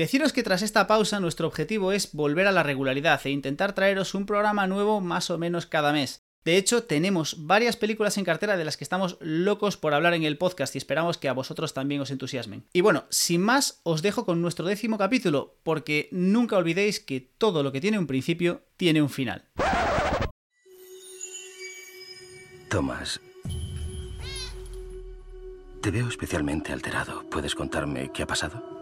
Deciros que tras esta pausa nuestro objetivo es volver a la regularidad e intentar traeros un programa nuevo más o menos cada mes. De hecho, tenemos varias películas en cartera de las que estamos locos por hablar en el podcast y esperamos que a vosotros también os entusiasmen. Y bueno, sin más, os dejo con nuestro décimo capítulo, porque nunca olvidéis que todo lo que tiene un principio tiene un final. Tomás, te veo especialmente alterado. ¿Puedes contarme qué ha pasado?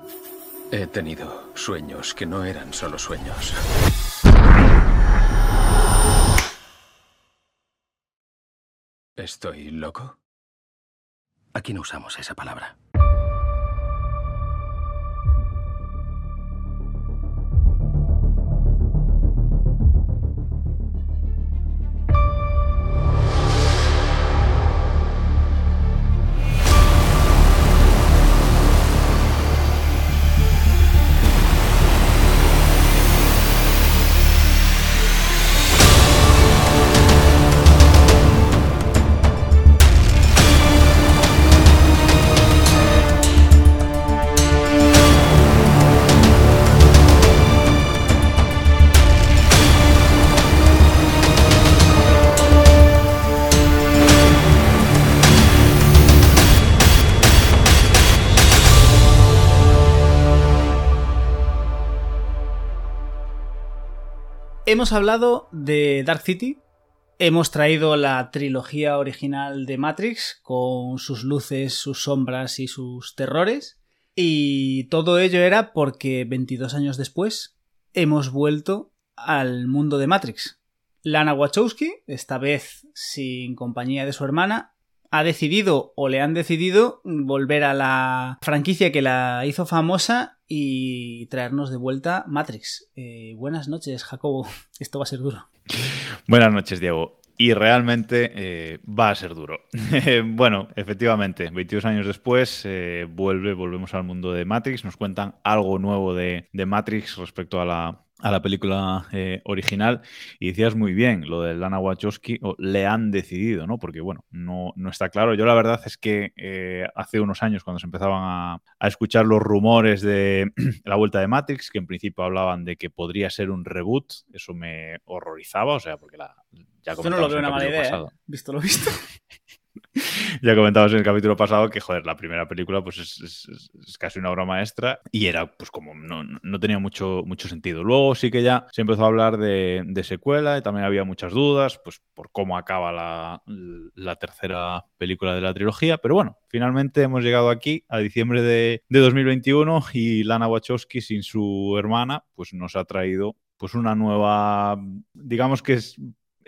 He tenido sueños que no eran solo sueños. ¿Estoy loco? Aquí no usamos esa palabra. Hemos hablado de Dark City, hemos traído la trilogía original de Matrix con sus luces, sus sombras y sus terrores. Y todo ello era porque 22 años después hemos vuelto al mundo de Matrix. Lana Wachowski, esta vez sin compañía de su hermana, ha decidido o le han decidido volver a la franquicia que la hizo famosa y traernos de vuelta Matrix. Eh, buenas noches, Jacobo. Esto va a ser duro. Buenas noches, Diego. Y realmente eh, va a ser duro. bueno, efectivamente, 22 años después eh, vuelve, volvemos al mundo de Matrix. Nos cuentan algo nuevo de, de Matrix respecto a la, a la película eh, original y decías muy bien lo de Lana Wachowski, o le han decidido, ¿no? Porque, bueno, no, no está claro. Yo la verdad es que eh, hace unos años cuando se empezaban a, a, escuchar los rumores de la vuelta de Matrix, que en principio hablaban de que podría ser un reboot, eso me horrorizaba, o sea, porque la... Ya Esto no lo veo una mala idea, ¿eh? Visto lo visto. ya comentabas en el capítulo pasado que, joder, la primera película pues es, es, es casi una obra maestra y era, pues como no, no, tenía mucho, mucho sentido. Luego sí que ya se empezó a hablar de, de secuela y también había muchas dudas, pues por cómo acaba la, la, tercera película de la trilogía, pero bueno, finalmente hemos llegado aquí a diciembre de, de 2021 y Lana Wachowski sin su hermana pues nos ha traído pues una nueva, digamos que es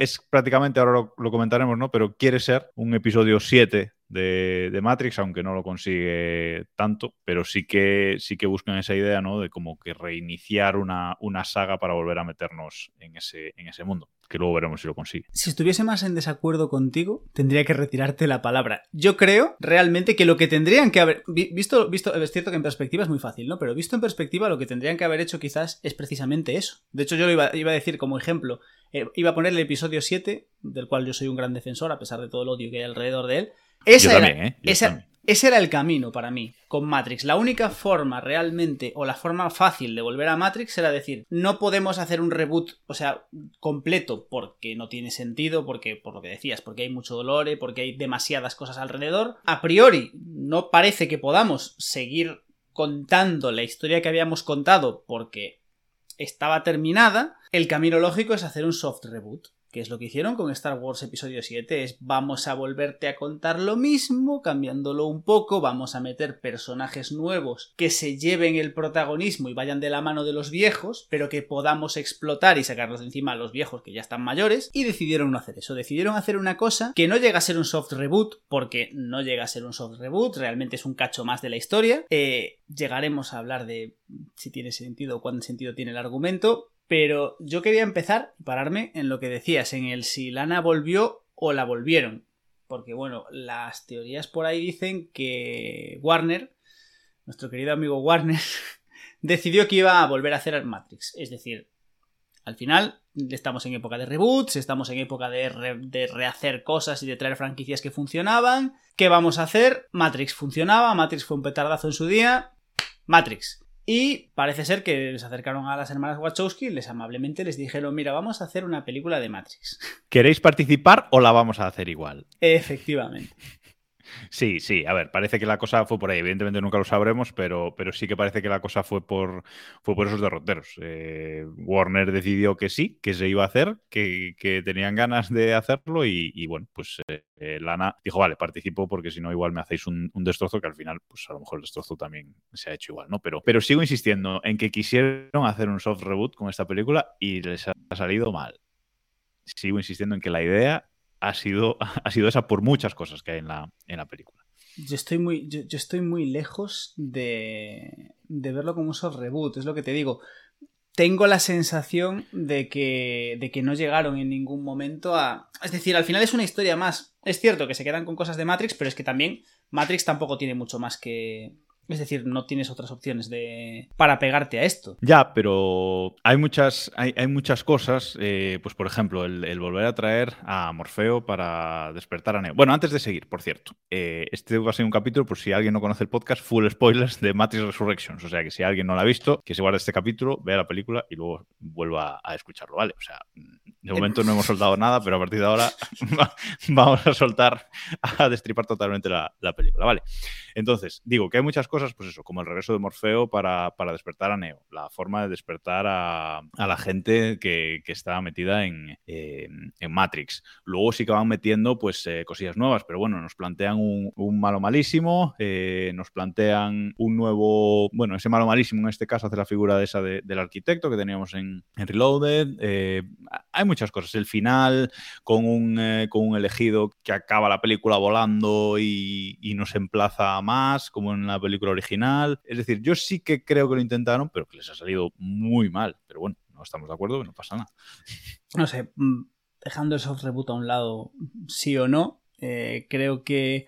es prácticamente, ahora lo, comentaremos, ¿no? Pero quiere ser un episodio 7 de, Matrix, aunque no lo consigue tanto, pero sí que, sí que buscan esa idea, ¿no? De como que reiniciar una, una saga para volver a meternos en ese, en ese mundo que luego veremos si lo consigue. Si estuviese más en desacuerdo contigo, tendría que retirarte la palabra. Yo creo realmente que lo que tendrían que haber. Visto, visto, es cierto que en perspectiva es muy fácil, ¿no? Pero visto en perspectiva, lo que tendrían que haber hecho quizás es precisamente eso. De hecho, yo lo iba, iba a decir como ejemplo. Eh, iba a poner el episodio 7, del cual yo soy un gran defensor, a pesar de todo el odio que hay alrededor de él. Esa yo era, también, ¿eh? Yo esa, también. Ese era el camino para mí con Matrix. La única forma realmente o la forma fácil de volver a Matrix era decir, no podemos hacer un reboot, o sea, completo porque no tiene sentido, porque por lo que decías, porque hay mucho dolor, porque hay demasiadas cosas alrededor. A priori, no parece que podamos seguir contando la historia que habíamos contado porque estaba terminada. El camino lógico es hacer un soft reboot que es lo que hicieron con Star Wars Episodio 7, es vamos a volverte a contar lo mismo, cambiándolo un poco, vamos a meter personajes nuevos que se lleven el protagonismo y vayan de la mano de los viejos, pero que podamos explotar y sacarlos de encima a los viejos que ya están mayores, y decidieron no hacer eso, decidieron hacer una cosa que no llega a ser un soft reboot, porque no llega a ser un soft reboot, realmente es un cacho más de la historia, eh, llegaremos a hablar de si tiene sentido o cuánto sentido tiene el argumento, pero yo quería empezar, pararme en lo que decías, en el si Lana volvió o la volvieron. Porque bueno, las teorías por ahí dicen que Warner, nuestro querido amigo Warner, decidió que iba a volver a hacer Matrix. Es decir, al final estamos en época de reboots, estamos en época de, de rehacer cosas y de traer franquicias que funcionaban. ¿Qué vamos a hacer? Matrix funcionaba, Matrix fue un petardazo en su día. Matrix. Y parece ser que les acercaron a las hermanas Wachowski y les amablemente les dijeron, mira, vamos a hacer una película de Matrix. ¿Queréis participar o la vamos a hacer igual? Efectivamente. Sí, sí, a ver, parece que la cosa fue por ahí. Evidentemente nunca lo sabremos, pero, pero sí que parece que la cosa fue por, fue por esos derroteros. Eh, Warner decidió que sí, que se iba a hacer, que, tenían ganas de hacerlo y, bueno, pues eh, eh, Lana dijo, vale, participo porque si no igual me hacéis un, destrozo que al final, pues a lo mejor el destrozo también se ha hecho igual, ¿no? Pero, pero sigo insistiendo en que quisieron hacer un soft reboot con esta película y les ha salido mal. Sigo insistiendo en que la idea ha sido, ha sido esa por muchas cosas que hay en la, en la película. Yo estoy muy, yo, estoy muy lejos de, de, verlo como un soft reboot, es lo que te digo. Tengo la sensación de que, de que no llegaron en ningún momento a... Es decir, al final es una historia más. Es cierto que se quedan con cosas de Matrix, pero es que también Matrix tampoco tiene mucho más que, es decir, no tienes otras opciones de para pegarte a esto. Ya, pero hay muchas, hay, muchas cosas. Eh, pues, por ejemplo, el, volver a traer a Morfeo para despertar a Neo. Bueno, antes de seguir, por cierto, eh, este va a ser un capítulo, por si alguien no conoce el podcast, full spoilers de Matrix Resurrections. O sea que si alguien no lo ha visto, que se guarde este capítulo, vea la película y luego vuelva a escucharlo, ¿vale? O sea, de momento no hemos soltado nada, pero a partir de ahora vamos a soltar, a destripar totalmente la, la película, ¿vale? Entonces, digo que hay muchas cosas pues eso, como el regreso de Morfeo para, despertar a Neo, la forma de despertar a, la gente que, está metida en, Matrix. Luego sí que van metiendo pues eh, cosillas nuevas, pero bueno, nos plantean un, malo malísimo, eh, nos plantean un nuevo, bueno, ese malo malísimo en este caso hace la figura de esa del arquitecto que teníamos en, Reloaded. Eh, hay muchas cosas. El final con un, con un elegido que acaba la película volando y, y nos emplaza más, como en la película original. Es decir, yo sí que creo que lo intentaron, pero que les ha salido muy mal. Pero bueno, no estamos de acuerdo, no pasa nada. No sé, mm, dejando el soft reboot a un lado, sí o no, eh, creo que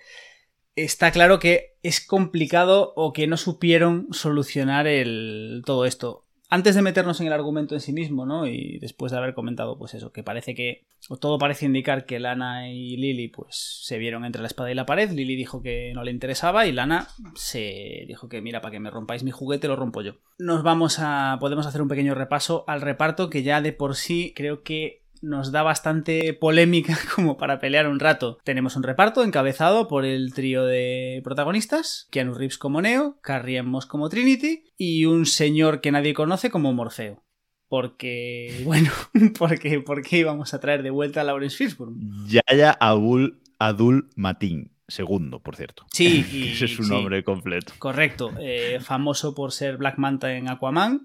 está claro que es complicado o que no supieron solucionar el, todo esto antes de meternos en el argumento en sí mismo, ¿no? Y después de haber comentado, pues eso, que parece que, o todo parece indicar que Lana y Lily, pues se vieron entre la espada y la pared. Lily dijo que no le interesaba y Lana se dijo que, mira, para que me rompáis mi juguete, lo rompo yo. Nos vamos a, podemos hacer un pequeño repaso al reparto que ya de por sí creo que nos da bastante polémica como para pelear un rato. Tenemos un reparto encabezado por el trío de protagonistas, Keanu Reeves como Neo, Carrie Moss como Trinity y un señor que nadie conoce como Morfeo. Porque, bueno, porque, ¿por qué íbamos a traer de vuelta a Lawrence Fishburne? Yaya Abul Adul Matin. Segundo, por cierto. Sí, ese es su nombre completo. Correcto. Eh, famoso por ser Black Manta en Aquaman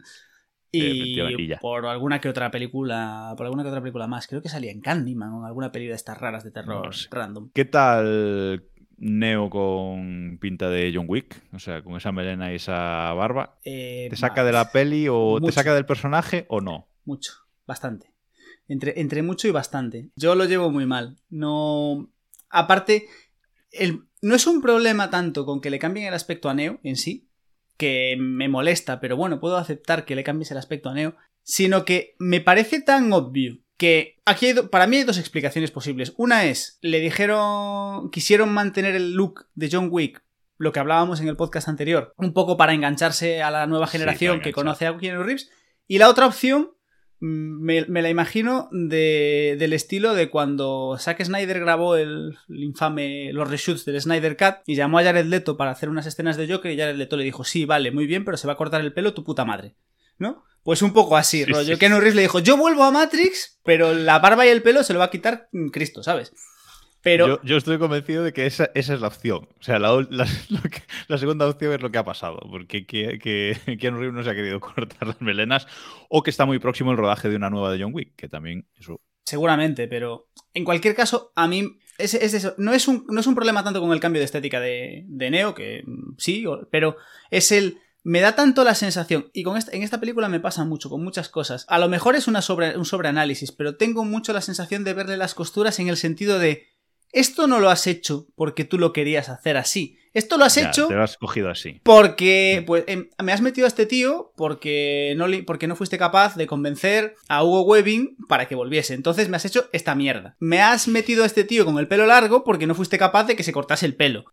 y, por alguna que otra película, por alguna que otra película más. Creo que salía en Candyman o en alguna película de estas raras de terror random. ¿Qué tal Neo con pinta de John Wick? O sea, con esa melena y esa barba. Eh, ¿Te saca de la peli o te saca del personaje o no? Mucho, bastante. Entre, entre mucho y bastante. Yo lo llevo muy mal. No. Aparte, el... no es un problema tanto con que le cambien el aspecto a Neo en sí, que me molesta, pero bueno, puedo aceptar que le cambies el aspecto a Neo, sino que me parece tan obvio que aquí hay para mí hay dos explicaciones posibles. Una es, le dijeron, quisieron mantener el look de John Wick, lo que hablábamos en el podcast anterior, un poco para engancharse a la nueva generación que conoce a Keanu Reeves. Y la otra opción me, la imagino del estilo de cuando Zack Snyder grabó el, infame los reshoots del Snyder Cut y llamó a Jared Leto para hacer unas escenas de Joker y Jared Leto le dijo sí, vale, muy bien, pero se va a cortar el pelo tu puta madre. ¿No? Pues un poco así, rollo. Ken Reeves le dijo, yo vuelvo a Matrix, pero la barba y el pelo se lo va a quitar Cristo, ¿sabes? Yo, estoy convencido de que esa, es la opción. O sea, la, segunda opción es lo que ha pasado, porque que, que Keanu Reeves no se ha querido cortar las melenas o que está muy próximo el rodaje de una nueva de John Wick, que también eso... Seguramente, pero en cualquier caso, a mí es, eso. No, es un, no es un problema tanto con el cambio de estética de, Neo, que mm, sí, pero es el me da tanto la sensación, y con en esta película me pasa mucho, con muchas cosas. A lo mejor es una sobre, un sobreanálisis, pero tengo mucho la sensación de verle las costuras en el sentido de esto no lo has hecho porque tú lo querías hacer así. Esto lo has hecho. Te lo has cogido así. Porque pues, em, me has metido a este tío porque no, porque no fuiste capaz de convencer a Hugo Webbing para que volviese. Entonces me has hecho esta mierda. Me has metido a este tío con el pelo largo porque no fuiste capaz de que se cortase el pelo.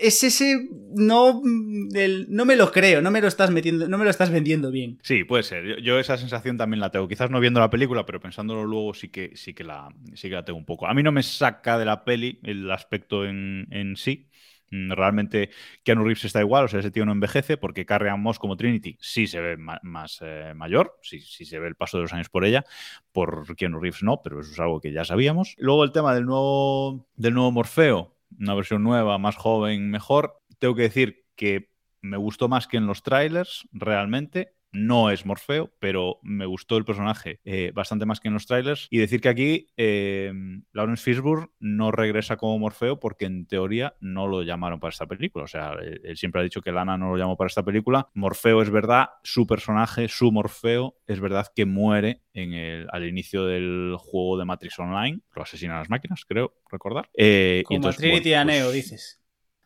es ese no no me lo creo, no me lo estás metiendo, no me lo estás vendiendo bien. Sí, puede ser. Yo, esa sensación también la tengo. Quizás no viendo la película, pero pensándolo luego sí que sí que la sí que la tengo un poco. A mí no me saca de la peli el aspecto en, en sí. Mm, realmente Keanu Reeves está igual, o sea, ese tío no envejece porque Carrie Moss como Trinity sí se ve más eh, mayor, sí, sí, se ve el paso de los años por ella, por Keanu Reeves no, pero eso es algo que ya sabíamos. Luego el tema del nuevo, del nuevo Morfeo, una versión nueva, más joven, mejor. Tengo que decir que me gustó más que en los trailers, realmente no es Morfeo, pero me gustó el personaje eh, bastante más que en los trailers. Y decir que aquí eh, Lawrence Fishburne no regresa como Morfeo porque en teoría no lo llamaron para esta película. O sea, él siempre ha dicho que Lana no lo llamó para esta película. Morfeo es verdad, su personaje, su Morfeo, es verdad que muere en el, al inicio del juego de Matrix Online. Lo asesinan las máquinas, creo recordar. Eh, como y entonces, Trinity a Neo, pues dices.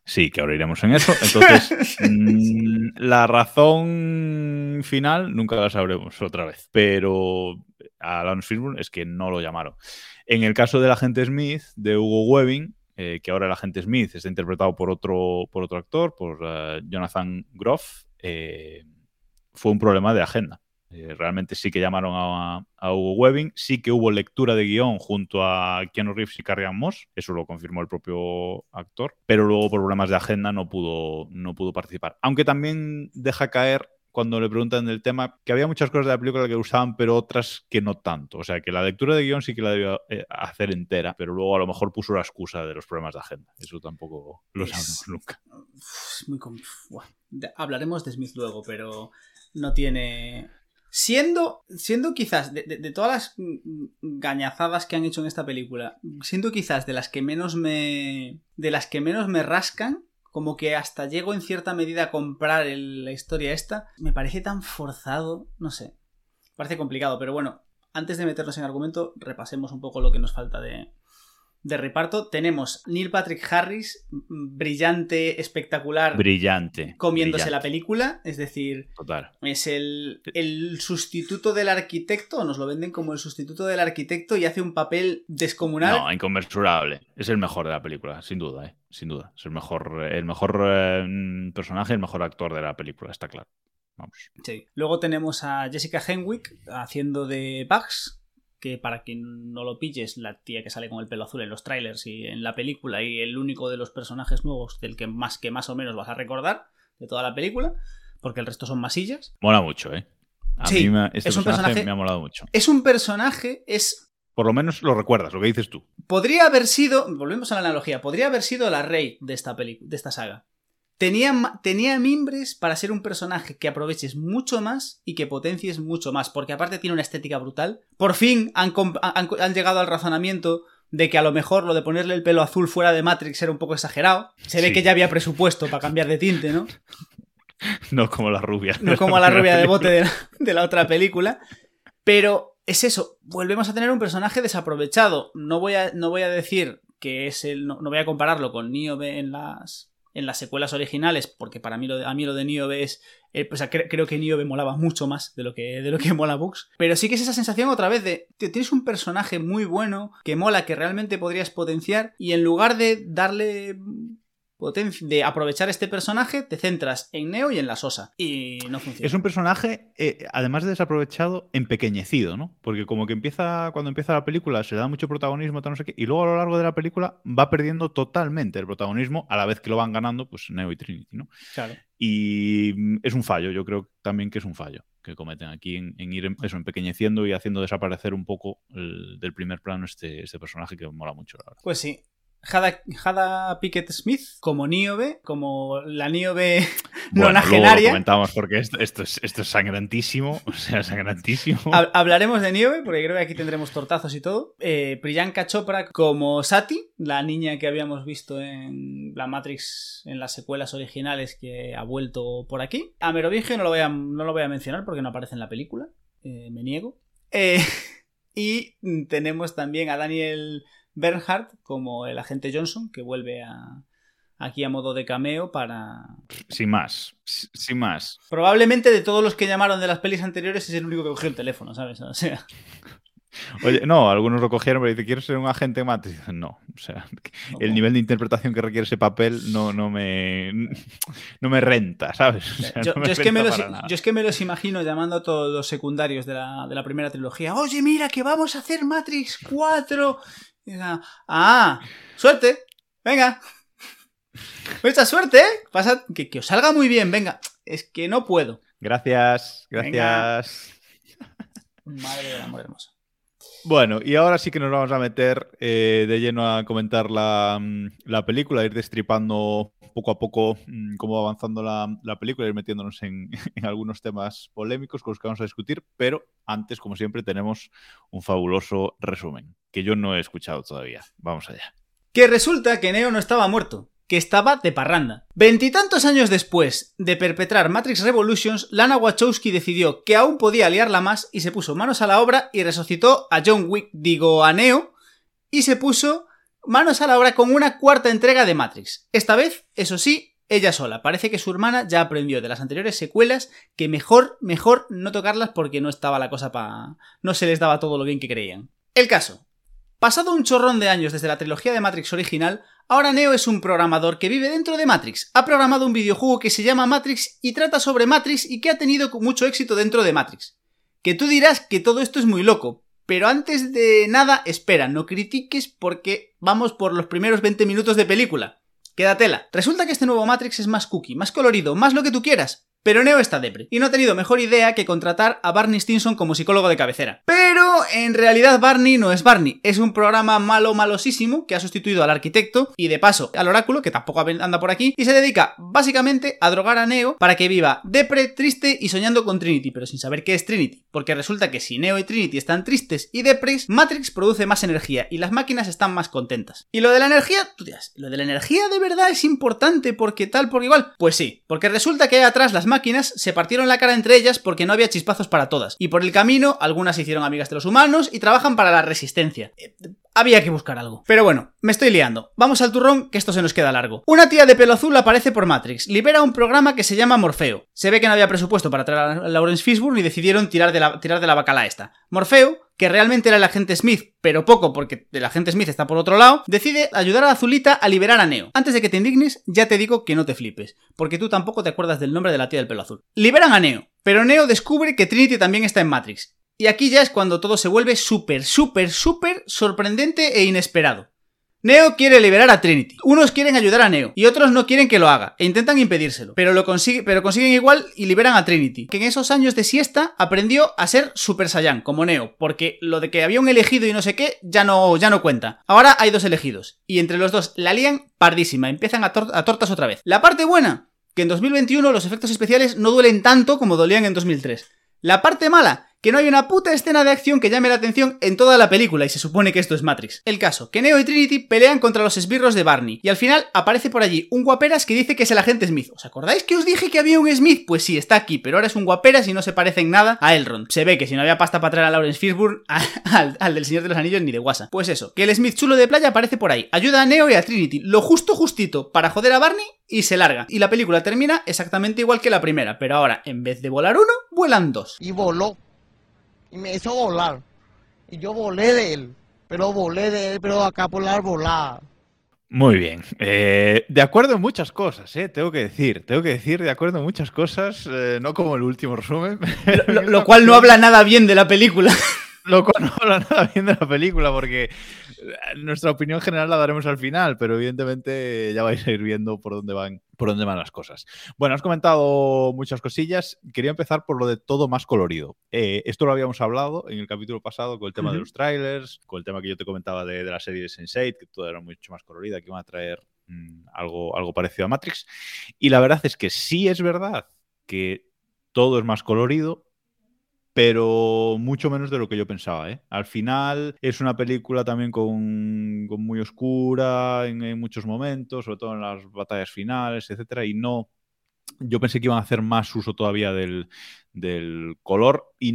Sí, que ahora iremos en eso. Entonces, mm, la razón final nunca la sabremos otra vez. Pero a Lance Fishburne es que no lo llamaron. En el caso del agente Smith, de Hugo Webbing, eh, que ahora el agente Smith está interpretado por otro, por otro actor, por uh, Jonathan Groff, eh, fue un problema de agenda. Eh, realmente sí que llamaron a, Hugo Webbing, sí que hubo lectura de guion junto a Keanu Reeves y Carrie Moss, eso lo confirmó el propio actor, pero luego por problemas de agenda no pudo, no pudo participar. Aunque también deja caer cuando le preguntan del tema que había muchas cosas de la película que usaban, pero otras que no tanto. O sea, que la lectura de guion sí que la debió eh, hacer entera, pero luego a lo mejor puso la excusa de los problemas de agenda. Eso tampoco lo sabemos nunca. muy Hablaremos de Smith luego, pero no tiene Siendo, siendo quizás, de, todas las gañazadas que han hecho en esta película, siendo quizás de las que menos me. de las que menos me rascan, como que hasta llego en cierta medida a comprar la historia esta, me parece tan forzado, no sé. Parece complicado, pero bueno, antes de meternos en argumento, repasemos un poco lo que nos falta de, de reparto tenemos Neil Patrick Harris, brillante, espectacular. Brillante. Comiéndose la película, es decir, es el, sustituto del arquitecto, nos lo venden como el sustituto del arquitecto y hace un papel descomunal. No, inconmensurable. Es el mejor de la película, sin duda, ¿eh? sin duda. Es el mejor, el mejor eh, personaje, el mejor actor de la película, está claro. Vamos. Sí. Luego tenemos a Jessica Henwick haciendo de Bugs, que para quien no lo pilles, la tía que sale con el pelo azul en los trailers y en la película y el único de los personajes nuevos del que más que más o menos vas a recordar de toda la película, porque el resto son masillas. Mola mucho, ¿eh? A mí me, este es un personaje, me ha molado mucho. Es un personaje, es... Por lo menos lo recuerdas, lo que dices tú. Podría haber sido, volvemos a la analogía, podría haber sido la rey de esta, de esta saga. Tenía, tenía, mimbres para ser un personaje que aproveches mucho más y que potencies mucho más, porque aparte tiene una estética brutal. Por fin han, han, llegado al razonamiento de que a lo mejor lo de ponerle el pelo azul fuera de Matrix era un poco exagerado. Se ve que ya había presupuesto para cambiar de tinte, ¿no? No como la rubia. No como la rubia de bote de la, de la otra película. Pero es eso, volvemos a tener un personaje desaprovechado. No voy a, no voy a decir que es el. No, no voy a compararlo con Niobe en las en las secuelas originales, porque para mí lo de, a mí lo de Niobe es. Eh, creo que Niobe molaba mucho más de lo que, de lo que mola Books. Pero sí que es esa sensación otra vez de. tienes un personaje muy bueno, que mola, que realmente podrías potenciar, y en lugar de darle de aprovechar este personaje, te centras en Neo y en la Sosa. Y no funciona. Es un personaje, eh, además de desaprovechado, empequeñecido, ¿no? Porque como que empieza, cuando empieza la película, se le da mucho protagonismo, tal, no sé qué, y luego a lo largo de la película va perdiendo totalmente el protagonismo a la vez que lo van ganando, pues Neo y Trinity, ¿no? Claro. Y mm, es un fallo, yo creo también que es un fallo que cometen aquí en, ir eso, empequeñeciendo y haciendo desaparecer un poco del primer plano este, este personaje que mola mucho, la verdad. Pues sí, Hada, Pickett Smith como Niobe, como la Niobe bueno, nonagenaria. Lo comentamos porque esto, esto, es, esto es sangrantísimo. O sea, sangrantísimo. Hablaremos de Niobe porque creo que aquí tendremos tortazos y todo. Eh, Priyanka Chopra como Sati, la niña que habíamos visto en la Matrix en las secuelas originales que ha vuelto por aquí. A Merovingio no lo voy a, no lo voy a mencionar porque no aparece en la película. Eh, me niego. Eh, y tenemos también a Daniel Bernhardt como el agente Johnson, que vuelve a, aquí a modo de cameo para... Sin más, sin más. Probablemente de todos los que llamaron de las pelis anteriores es el único que cogió el teléfono, ¿sabes? O sea... Oye, no, algunos lo cogieron, pero dice, ¿quieres ser un agente Matrix? No, o sea, el nivel de interpretación que requiere ese papel no, no, me, no me renta, ¿sabes? O sea, Yo, no me yo es que me los, yo es que me los imagino llamando a todos los secundarios de la, de la primera trilogía. Oye, mira, que vamos a hacer Matrix 4. Y Ah, suerte. Venga. Mucha suerte, ¿eh? Pasa, que, que os salga muy bien, venga. Es que no puedo. Gracias, Venga. gracias. Madre del amor hermoso. Bueno, y ahora sí que nos vamos a meter eh, de lleno a comentar la, mm, la película, ir destripando poco a poco mm, cómo va avanzando la, la película, ir metiéndonos en, en algunos temas polémicos con los que vamos a discutir, pero antes, como siempre, tenemos un fabuloso resumen, que yo no he escuchado todavía. Vamos allá. Que resulta que Neo no estaba muerto, que estaba de parranda. Veintitantos años después de perpetrar Matrix Revolutions, Lana Wachowski decidió que aún podía liarla más y se puso manos a la obra y resucitó a John Wick, digo a Neo, y se puso manos a la obra con una cuarta entrega de Matrix. Esta vez, eso sí, ella sola. Parece que su hermana ya aprendió de las anteriores secuelas que mejor, mejor no tocarlas porque no estaba la cosa para... no se les daba todo lo bien que creían. El caso. Pasado un chorrón de años desde la trilogía de Matrix original, ahora Neo es un programador que vive dentro de Matrix. Ha programado un videojuego que se llama Matrix y trata sobre Matrix y que ha tenido mucho éxito dentro de Matrix. Que tú dirás que todo esto es muy loco, pero antes de nada, espera, no critiques porque vamos por los primeros 20 minutos de película. Quédatela. Resulta que este nuevo Matrix es más cookie, más colorido, más lo que tú quieras. Pero Neo está depre, y no ha tenido mejor idea que contratar a Barney Stinson como psicólogo de cabecera. Pero en realidad Barney no es Barney, es un programa malo malosísimo que ha sustituido al arquitecto y de paso al oráculo, que tampoco anda por aquí, y se dedica básicamente a drogar a Neo para que viva depre, triste y soñando con Trinity, pero sin saber qué es Trinity, porque resulta que si Neo y Trinity están tristes y depres, Matrix produce más energía y las máquinas están más contentas. Y lo de la energía, tú dirás, ¿lo de la energía de verdad es importante porque tal, porque igual? Pues sí, porque resulta que ahí atrás las máquinas se partieron la cara entre ellas porque no había chispazos para todas. Y por el camino, algunas se hicieron amigas de los humanos y trabajan para la resistencia. Había que buscar algo. Pero bueno, me estoy liando. Vamos al turrón, que esto se nos queda largo. Una tía de pelo azul aparece por Matrix, libera un programa que se llama Morfeo. Se ve que no había presupuesto para traer a Lawrence Fishburne y decidieron tirar de la, tirar de la bacala esta. Morfeo, que realmente era el agente Smith, pero poco porque el agente Smith está por otro lado, decide ayudar a Azulita a liberar a Neo. Antes de que te indignes, ya te digo que no te flipes, porque tú tampoco te acuerdas del nombre de la tía del pelo azul. Liberan a Neo, pero Neo descubre que Trinity también está en Matrix. Y aquí ya es cuando todo se vuelve súper, súper, súper sorprendente e inesperado. Neo quiere liberar a Trinity. Unos quieren ayudar a Neo y otros no quieren que lo haga e intentan impedírselo. Pero lo pero consiguen igual y liberan a Trinity, que en esos años de siesta aprendió a ser Super Saiyan como Neo, porque lo de que había un elegido y no sé qué ya no ya no cuenta. Ahora hay dos elegidos y entre los dos la lían pardísima, empiezan a, a tortas otra vez. La parte buena, que en 2021 los efectos especiales no duelen tanto como dolían en 2003. La parte mala, que no hay una puta escena de acción que llame la atención en toda la película y se supone que esto es Matrix. El caso, que Neo y Trinity pelean contra los esbirros de Barney y al final aparece por allí un guaperas que dice que es el agente Smith. ¿Os acordáis que os dije que había un Smith? Pues sí, está aquí, pero ahora es un guaperas y no se parece en nada a Elrond. Se ve que si no había pasta para traer a Lawrence Fishburne, al del Señor de los Anillos ni de guasa. Pues eso, que el Smith chulo de playa aparece por ahí, ayuda a Neo y a Trinity, lo justo justito para joder a Barney y se larga. Y la película termina exactamente igual que la primera, pero ahora en vez de volar uno, vuelan dos. y voló. Y me hizo volar. Y yo volé de él. Pero volé de él, pero acá por la volada. Muy bien. Eh, de acuerdo en muchas cosas, eh, tengo que decir. Tengo que decir de acuerdo en muchas cosas, eh, no como el último resumen. Lo, lo cual no habla nada bien de la película. Lo cual no habla nada bien de la película, porque eh, nuestra opinión general la daremos al final, pero evidentemente ya vais a ir viendo por dónde van, por dónde van las cosas. Bueno, has comentado muchas cosillas. Quería empezar por lo de todo más colorido. Eh, esto lo habíamos hablado en el capítulo pasado con el tema de los trailers, con el tema que yo te comentaba de, de la serie de Sense8, que todo era mucho más colorida, que iban a traer mm, algo, algo parecido a Matrix. Y la verdad es que sí es verdad que todo es más colorido, pero mucho menos de lo que yo pensaba. ¿eh? Al final es una película también con, con muy oscura en, en muchos momentos, sobre todo en las batallas finales, etcétera, y no. Yo pensé que iban a hacer más uso todavía del, del color y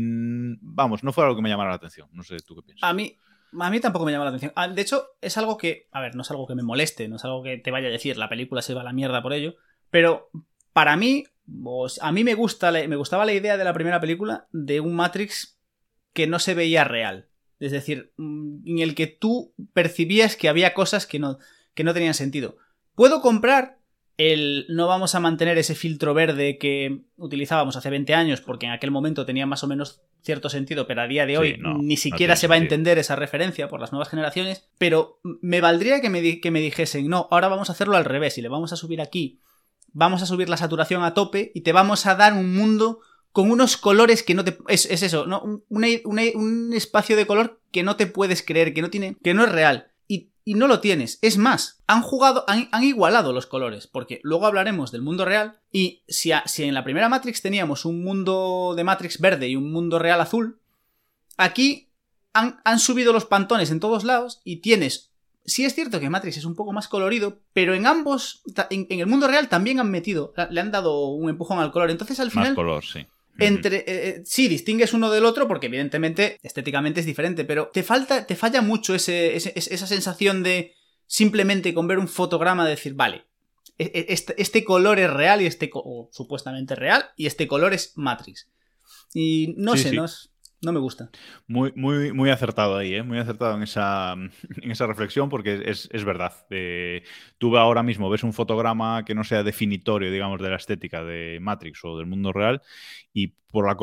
vamos, no fue algo que me llamara la atención. No sé tú qué piensas. A mí, a mí tampoco me llama la atención. Ah, De hecho, es algo que, a ver, no es algo que me moleste, no es algo que te vaya a decir, la película se va a la mierda por ello, pero para mí, pues, a mí me, gusta, me gustaba la idea de la primera película de un Matrix que no se veía real. Es decir, mm, en el que tú percibías que había cosas que no, que no tenían sentido. Puedo comprar el no vamos a mantener ese filtro verde que utilizábamos hace 20 años porque en aquel momento tenía más o menos cierto sentido, pero a día de hoy ni siquiera se va a entender esa referencia por las nuevas generaciones, pero me valdría que me, que me dijesen, no, ahora vamos a hacerlo al revés y le vamos a subir aquí, vamos a subir la saturación a tope y te vamos a dar un mundo con unos colores que no te... Es, eso, ¿no? un espacio de color que no te puedes creer, que no tiene... que no es real y no lo tienes. Es más, han jugado, han, igualado los colores, porque luego hablaremos del mundo real y si, si, en la primera Matrix teníamos un mundo de Matrix verde y un mundo real azul, aquí han, han subido los pantones en todos lados y tienes... Sí es cierto que Matrix es un poco más colorido, pero en ambos, en, el mundo real también han metido, le han dado un empujón al color. Entonces al final... Más color, sí. Entre, eh, eh, sí, distingues uno del otro porque evidentemente estéticamente es diferente, pero te falta, te falla mucho ese, esa sensación de simplemente con ver un fotograma decir, vale, e, e, este, este, color es real y este, o supuestamente real, y este color es Matrix. Y no sé, no es, no me gusta. Muy, muy, muy acertado ahí, ¿eh? muy acertado en esa, en esa reflexión, porque es, verdad. Eh, tú ahora mismo ves un fotograma que no sea definitorio, digamos, de la estética de Matrix o del mundo real, y por, la,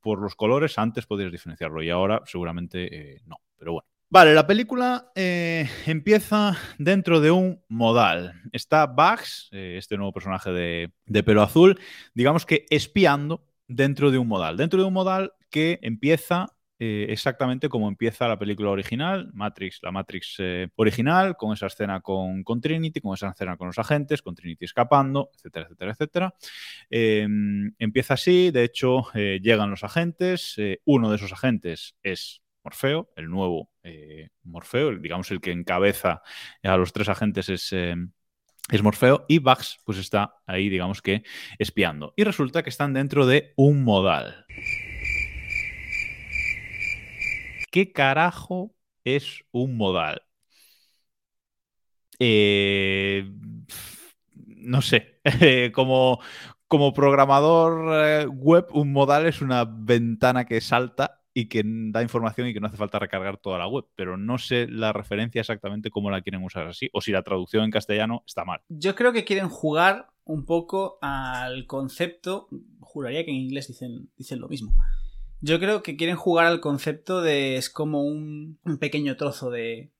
por los colores antes podías diferenciarlo, y ahora seguramente eh, no. Pero bueno. Vale, la película eh, empieza dentro de un modal. Está Bugs, este nuevo personaje de, de pelo azul, digamos que espiando dentro de un modal. Dentro de un modal que empieza eh, exactamente como empieza la película original, Matrix, la Matrix eh, original, con esa escena con, Trinity, con esa escena con los agentes, con Trinity escapando, etcétera, etcétera, etcétera. Em, empieza así, de hecho, eh, llegan los agentes, uno de esos agentes es Morfeo, el nuevo Morfeo, digamos el que encabeza a los tres agentes es es Morfeo y Bugs pues está ahí, digamos que, espiando. Y resulta que están dentro de un modal. ¿Qué carajo es un modal? Eh, no sé, como, como programador eh, web, un modal es una ventana que salta y que da información y que no hace falta recargar toda la web, pero no sé la referencia exactamente cómo la quieren usar así o si la traducción en castellano está mal. Yo creo que quieren jugar un poco al concepto, juraría que en inglés dicen, dicen lo mismo. Yo creo que quieren jugar al concepto de es como un, pequeño trozo de...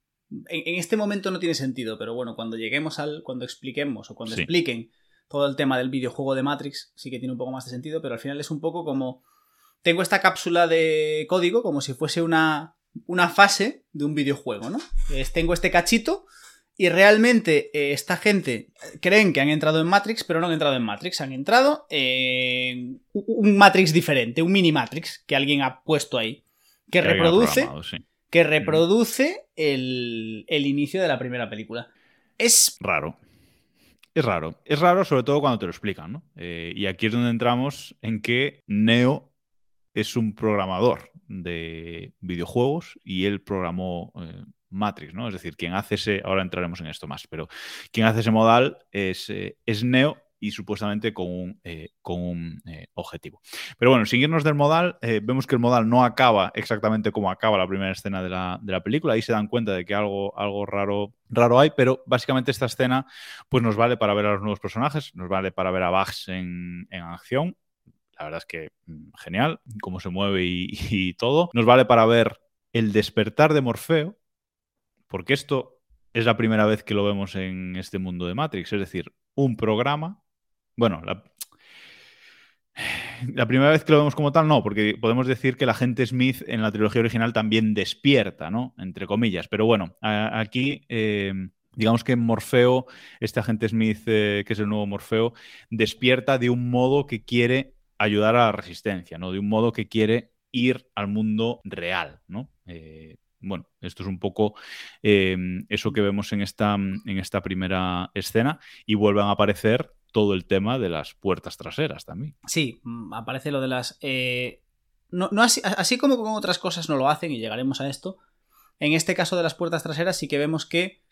En, este momento no tiene sentido, pero bueno, cuando lleguemos al... cuando expliquemos o cuando expliquen todo el tema del videojuego de Matrix, sí que tiene un poco más de sentido, pero al final es un poco como tengo esta cápsula de código como si fuese una, una fase de un videojuego, ¿no? tengo este cachito y realmente eh, esta gente creen que han entrado en Matrix, pero no han entrado en Matrix, han entrado en un Matrix diferente, un mini Matrix que alguien ha puesto ahí, que, reproduce, que reproduce el, inicio de la primera película. Es raro. Es raro. Es raro sobre todo cuando te lo explican, ¿no? Eh, y aquí es donde entramos en que Neo es un programador de videojuegos y él programó eh, Matrix, ¿no? Es decir, quien hace ese, ahora entraremos en esto más, pero quien hace ese modal es, eh, es Neo y supuestamente con un, eh, con un objetivo. Pero bueno, sin del modal, vemos que el modal no acaba exactamente como acaba la primera escena de la, de la, película. Ahí se dan cuenta de que algo, algo raro, raro hay, pero básicamente esta escena pues nos vale para ver a los nuevos personajes, nos vale para ver a Bugs en, en acción, la verdad es que mm, genial, cómo se mueve y, todo. Nos vale para ver el despertar de Morfeo, porque esto es la primera vez que lo vemos en este mundo de Matrix, es decir, un programa. Bueno, la, la primera vez que lo vemos como tal, no, porque podemos decir que la gente Smith en la trilogía original también despierta, ¿no? Entre comillas. Pero bueno, aquí. Eh, digamos que Morfeo, este agente Smith, eh, que es el nuevo Morfeo, despierta de un modo que quiere ayudar a la resistencia, ¿no? De un modo que quiere ir al mundo real, ¿no? Eh, bueno, esto es un poco eh, eso que vemos en esta, en esta primera escena y vuelven a aparecer todo el tema de las puertas traseras también. Sí, mm, aparece lo de las... Eh, no, así, así, como con otras cosas no lo hacen y llegaremos a esto, en este caso de las puertas traseras sí que vemos que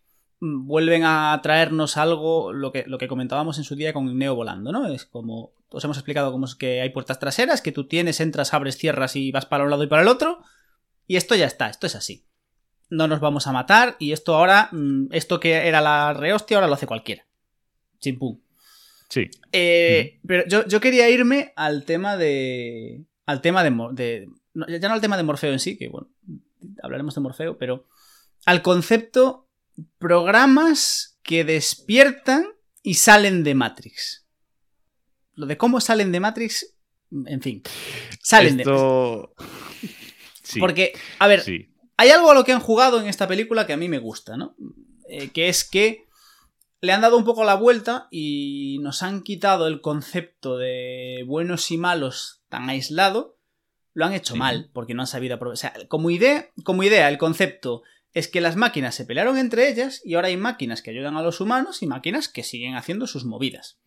mm, vuelven a traernos algo, lo que, lo que comentábamos en su día con Neo volando, ¿no? Es como os hemos explicado cómo es que hay puertas traseras, que tú tienes, entras, abres, cierras y vas para un lado y para el otro. Y esto ya está, esto es así. No nos vamos a matar y esto ahora, mm, esto que era la rehostia, ahora lo hace cualquiera. Chimpum. Sí. Eh, Pero yo, yo quería irme al tema de. Al tema de, Mo- de- no, Ya no al tema de Morfeo en sí, que bueno, hablaremos de Morfeo, pero. Al concepto programas que despiertan y salen de Matrix. Lo de cómo salen de Matrix, en fin. Salen de. Sí, Porque, a ver, sí. hay algo a lo que han jugado en esta película que a mí me gusta, ¿no? Eh, que es que le han dado un poco la vuelta y nos han quitado el concepto de buenos y malos tan aislado. Lo han hecho Sí. mal, porque no han sabido aprovechar. O sea, como idea, como idea, el concepto es que las máquinas se pelearon entre ellas y ahora hay máquinas que ayudan a los humanos y máquinas que siguen haciendo sus movidas.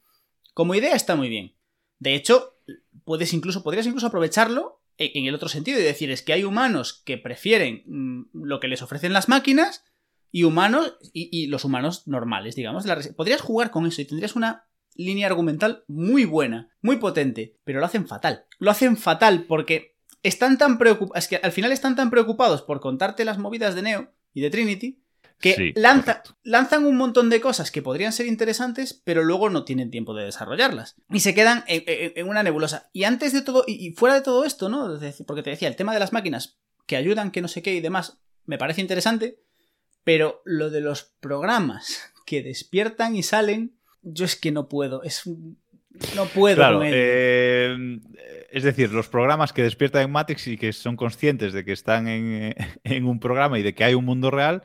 Como idea está muy bien. De hecho, puedes incluso, podrías incluso aprovecharlo en en el otro sentido y decir es que hay humanos que prefieren mm, lo que les ofrecen las máquinas y humanos y, los humanos normales, digamos. Podrías jugar con eso y tendrías una línea argumental muy buena, muy potente, pero lo hacen fatal. Lo hacen fatal porque están tan preocupados, es que al final están tan preocupados por contarte las movidas de Neo y de Trinity que Sí, lanza- lanzan un montón de cosas que podrían ser interesantes, pero luego no tienen tiempo de desarrollarlas. Y se quedan en, en- en una nebulosa. Y antes de todo, y, y fuera de todo esto, ¿no? Porque te decía, el tema de las máquinas que ayudan, que no sé qué y demás, me parece interesante, pero lo de los programas que despiertan y salen, yo es que no puedo. Es un- no puedo Claro, con eh, es decir, los programas que despiertan en Matrix y que son conscientes de que están en, en un programa y de que hay un mundo real,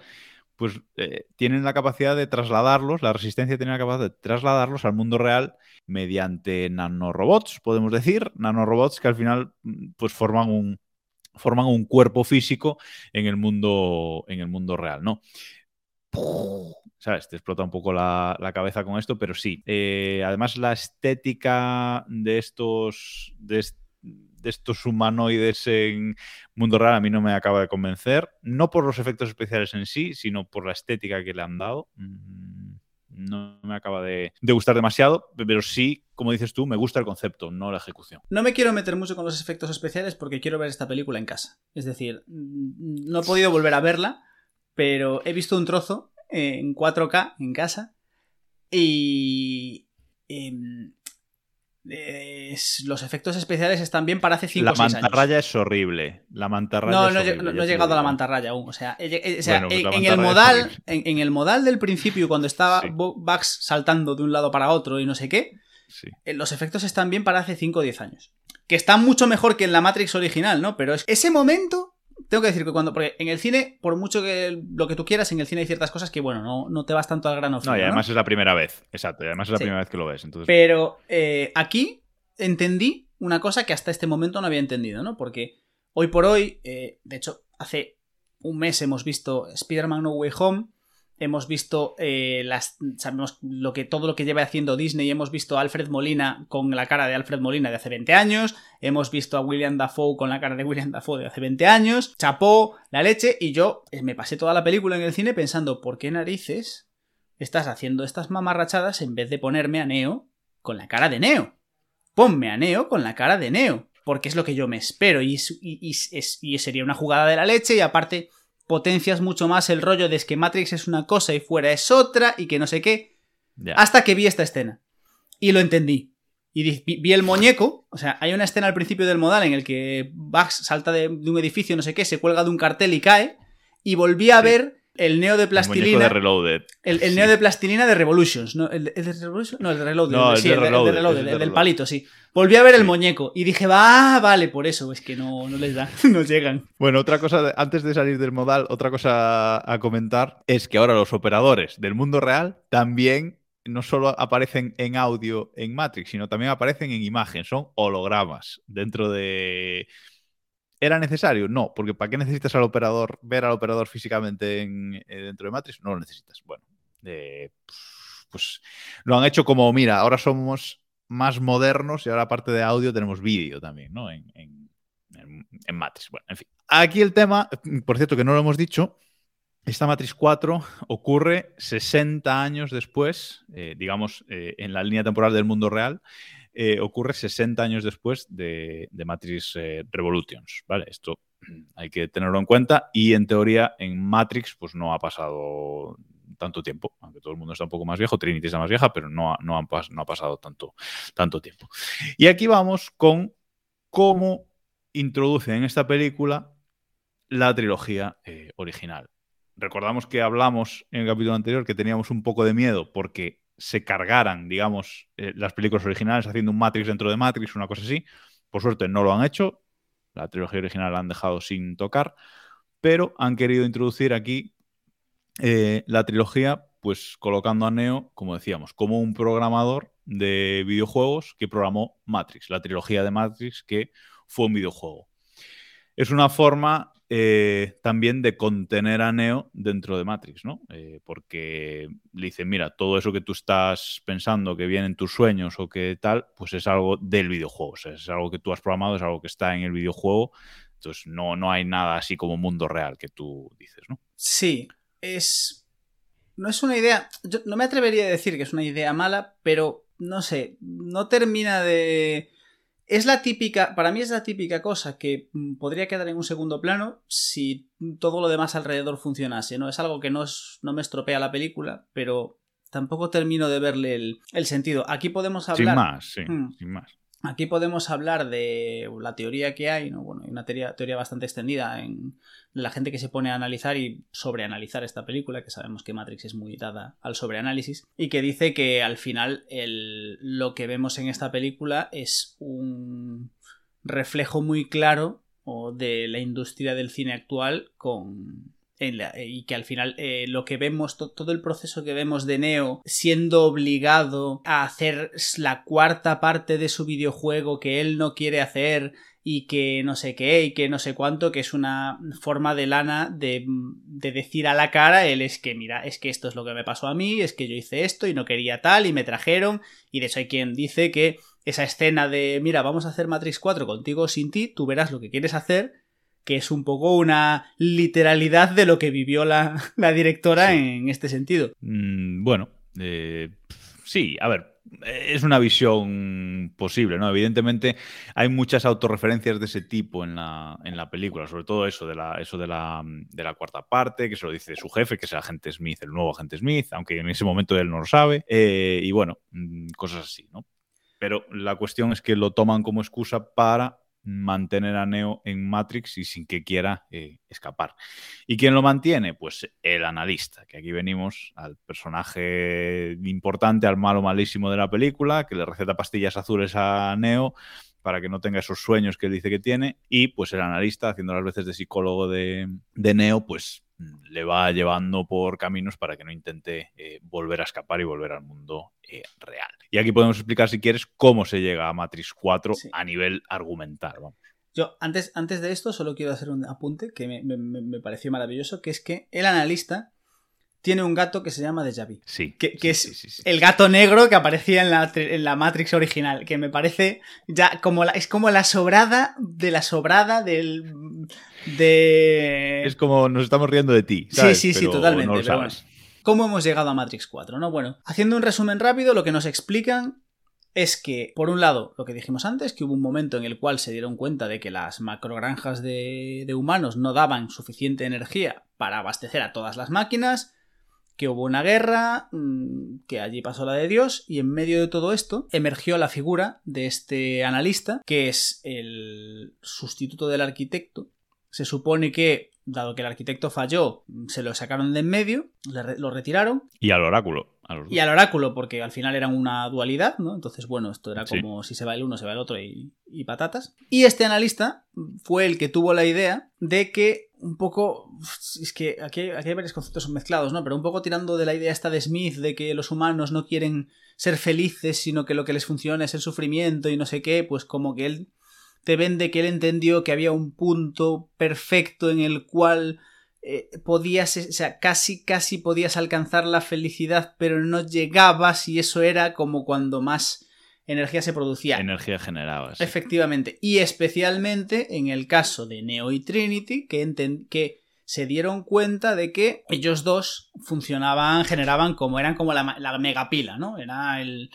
pues eh, tienen la capacidad de trasladarlos, la resistencia tiene la capacidad de trasladarlos al mundo real mediante nanorobots, podemos decir, nanorobots que al final mm, pues forman un forman un cuerpo físico en el mundo en el mundo real, ¿no? ¿Sabes? Te explota un poco la, cabeza con esto, pero sí. Eh, además, la estética de estos, de, est- de estos humanoides en mundo real a mí no me acaba de convencer. No por los efectos especiales en sí, sino por la estética que le han dado. Mm, No me acaba de, de gustar demasiado, pero sí, como dices tú, me gusta el concepto, no la ejecución. No me quiero meter mucho con los efectos especiales porque quiero ver esta película en casa. Es decir, mm, no he podido volver a verla, pero he visto un trozo en 4K en casa y em, los efectos especiales están bien para hace 5 La o 6 años. mantarraya es horrible. La mantarraya No, es no, horrible, no- he llegado a la mantarraya aún. O sea, he lleg- o sea, Bueno, pues en, la el modal, en, en el modal del principio, cuando estaba Sí. Bugs saltando de un lado para otro y no sé qué, Sí. eh, los efectos están bien para hace 5 o 10 años. Que están mucho mejor que en la Matrix original, ¿no? Pero es ese momento, tengo que decir que cuando. Porque en el cine, por mucho que lo que tú quieras, en el cine hay ciertas cosas que, bueno, no, no te vas tanto al grano fino, No, y ¿no? además es la primera vez. Exacto, y además es la Sí. primera vez que lo ves. Entonces, Pero eh, aquí entendí una cosa que hasta este momento no había entendido, ¿no? Porque hoy por hoy, eh, de hecho, hace un mes hemos visto Spider-Man No Way Home, hemos visto eh, las, sabemos lo que, todo lo que lleva haciendo Disney, hemos visto a Alfred Molina con la cara de Alfred Molina de hace 20 años, hemos visto a William Dafoe con la cara de William Dafoe de hace 20 años, chapó la leche y yo eh, me pasé toda la película en el cine pensando, ¿por qué narices estás haciendo estas mamarrachadas en vez de ponerme a Neo con la cara de Neo? Ponme a Neo con la cara de Neo, porque es lo que yo me espero y, y- y y sería una jugada de la leche y aparte potencias mucho más el rollo de que Matrix es una cosa y fuera es otra y que no sé qué, hasta que vi esta escena. Y lo entendí. Y vi, vi el muñeco, o sea, hay una escena al principio del modal en el que Bugs salta de, de un edificio, no sé qué, se cuelga de un cartel y cae, y volví a Sí. ver el neo de El plastilina. de Reloaded. El, el Sí. neo de plastilina de Revolutions, ¿no? ¿El el de Revolutions? No, el de Reloaded. No, el sí, de el, de- el de Reloaded, el del Reloaded. palito, sí. Volví a ver el muñeco y dije, va, vale, por eso, es que no, no les da, no llegan. Bueno, otra cosa, antes de salir del modal, otra cosa a comentar es que ahora los operadores del mundo real también no solo aparecen en audio en Matrix, sino también aparecen en imagen, son hologramas dentro de... ¿Era necesario? No, porque ¿para qué necesitas al operador, ver al operador físicamente en- eh, dentro de Matrix? No lo necesitas. Bueno, eh, pues lo han hecho como, mira, ahora somos más modernos y ahora aparte de audio tenemos vídeo también, ¿no? En, en- en- Matrix. Bueno, en fin. Aquí el tema, por cierto, que no lo hemos dicho, esta Matrix 4 ocurre 60 años después, eh, digamos, en la línea temporal del mundo real, eh, ocurre 60 años después de, Matrix eh, Revolutions, ¿vale? Esto hay que tenerlo en cuenta. Y en teoría, en Matrix, pues no ha pasado tanto tiempo, aunque todo el mundo está un poco más viejo, Trinity está más vieja, pero no, no, no ha pasado tanto, tanto tiempo. Y aquí vamos con cómo introduce en esta película la trilogía eh, original. Recordamos que hablamos en el capítulo anterior que teníamos un poco de miedo porque se cargaran, digamos, eh, las películas originales haciendo un Matrix dentro de Matrix, una cosa así. Por suerte no lo han hecho. La trilogía original la han dejado sin tocar, pero han querido introducir aquí eh, la trilogía, pues colocando a Neo, como decíamos, como un programador de videojuegos que programó Matrix, la trilogía de Matrix que fue un videojuego. Es una forma eh, también de contener a Neo dentro de Matrix, ¿no? Eh, porque le dicen, mira, todo eso que tú estás pensando que viene en tus sueños o que tal, pues es algo del videojuego, es algo que tú has programado, es algo que está en el videojuego, entonces no, no hay nada así como mundo real que tú dices, ¿no? Sí, es... No es una idea, yo no me atrevería a decir que es una idea mala, pero no sé, no termina de es la típica, para mí es la típica cosa que mm, podría quedar en un segundo plano si todo lo demás alrededor funcionase, ¿no? Es algo que no, no me estropea la película, pero tampoco termino de verle el, sentido. Aquí podemos hablar... Sin más, sí, mm. sin más. Aquí podemos hablar de la teoría que hay, ¿no? Bueno, hay una teoría, teoría bastante extendida en la gente que se pone a analizar y sobreanalizar esta película, que sabemos que Matrix es muy dada al sobreanálisis, y que dice que al final el, lo que vemos en esta película es un reflejo muy claro de la industria del cine actual con, y que al final eh, lo que vemos, todo el proceso que vemos de Neo siendo obligado a hacer la cuarta parte de su videojuego que él no quiere hacer y que no sé qué y que no sé cuánto, que es una forma de lana de, de decir a la cara, él es que mira, es que esto es lo que me pasó a mí, es que yo hice esto y no quería tal y me trajeron y de eso hay quien dice que esa escena de mira, vamos a hacer Matrix 4 contigo sin ti, tú verás lo que quieres hacer que es un poco una literalidad de lo que vivió la, directora en este sentido. Mm, bueno, eh, sí, a ver, es una visión posible, ¿no? Evidentemente hay muchas autorreferencias de ese tipo en la, en la película, sobre todo eso, de la, eso de la, de la cuarta parte, que se lo dice su jefe, que es el agente Smith, el nuevo agente Smith, aunque en ese momento él no lo sabe, eh, y bueno, mm, cosas así, ¿no? Pero la cuestión es que lo toman como excusa para mantener a Neo en Matrix y sin que quiera eh, escapar. ¿Y quién lo mantiene? Pues el analista, que aquí venimos al personaje importante, al malo malísimo de la película, que le receta pastillas azules a Neo para que no tenga esos sueños que él dice que tiene, y pues el analista, haciendo las veces de psicólogo de, de Neo, pues le va llevando por caminos para que no intente eh, volver a escapar y volver al mundo eh, real. Y aquí podemos explicar, si quieres, cómo se llega a Matrix 4 a nivel argumental. Yo, antes, antes de esto, solo quiero hacer un apunte que me, pareció maravilloso, que es que el analista tiene un gato que se llama Deja Sí. Que, es el gato negro que aparecía en la, en la, Matrix original. Que me parece ya como la, es como la sobrada de la sobrada del. de. Es como nos estamos riendo de ti. Sí, sí, sí, totalmente. ¿Cómo hemos llegado a Matrix 4? ¿no? Bueno, haciendo un resumen rápido, lo que nos explican es que, por un lado, lo que dijimos antes, que hubo un momento en el cual se dieron cuenta de que las macrogranjas de, de humanos no daban suficiente energía para abastecer a todas las máquinas, que hubo una guerra, mm, que allí pasó la de Dios, y en medio de todo esto emergió la figura de este analista, que es el sustituto del arquitecto. Se supone que, dado que el arquitecto falló, se lo sacaron de en medio, lo retiraron. Y al oráculo. y al oráculo, porque al final era una dualidad, ¿no? Entonces, bueno, esto era como si se va el uno, se va el otro y, y patatas. Y este analista fue el que tuvo la idea de que un poco. Es que aquí, hay varios conceptos mezclados, ¿no? Pero un poco tirando de la idea esta de Smith de que los humanos no quieren ser felices, sino que lo que les funciona es el sufrimiento y no sé qué, pues como que él te vende que él entendió que había un punto perfecto en el cual eh, podías, o sea, casi, casi podías alcanzar la felicidad, pero no llegabas y eso era como cuando más energía se producía. Energía generada. Efectivamente. Y especialmente en el caso de Neo y Trinity, que, que se dieron cuenta de que ellos dos funcionaban, generaban como, eran como la, la megapila, ¿no? Era el,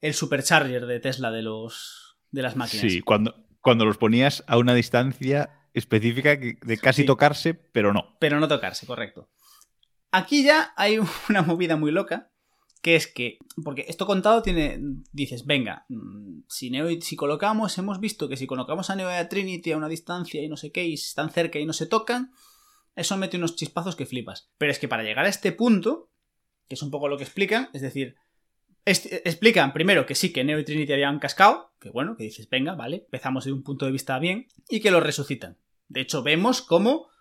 el supercharger de Tesla de los de las máquinas. Sí, cuando, cuando los ponías a una distancia específica de casi Sí. tocarse, pero no. pero no tocarse, correcto. Aquí ya hay una movida muy loca, que es que, porque esto contado tiene, dices, venga, mm, si si colocamos, hemos visto que si colocamos a Neo y a Trinity a una distancia y no sé qué, y están cerca y no se tocan, eso mete unos chispazos que flipas. Pero es que para llegar a este punto, que es un poco lo que explican, es decir, explican primero que sí, que Neo y Trinity habían cascado, que bueno, que dices, venga, vale, empezamos de un punto de vista bien, y que los resucitan. De hecho, vemos cómo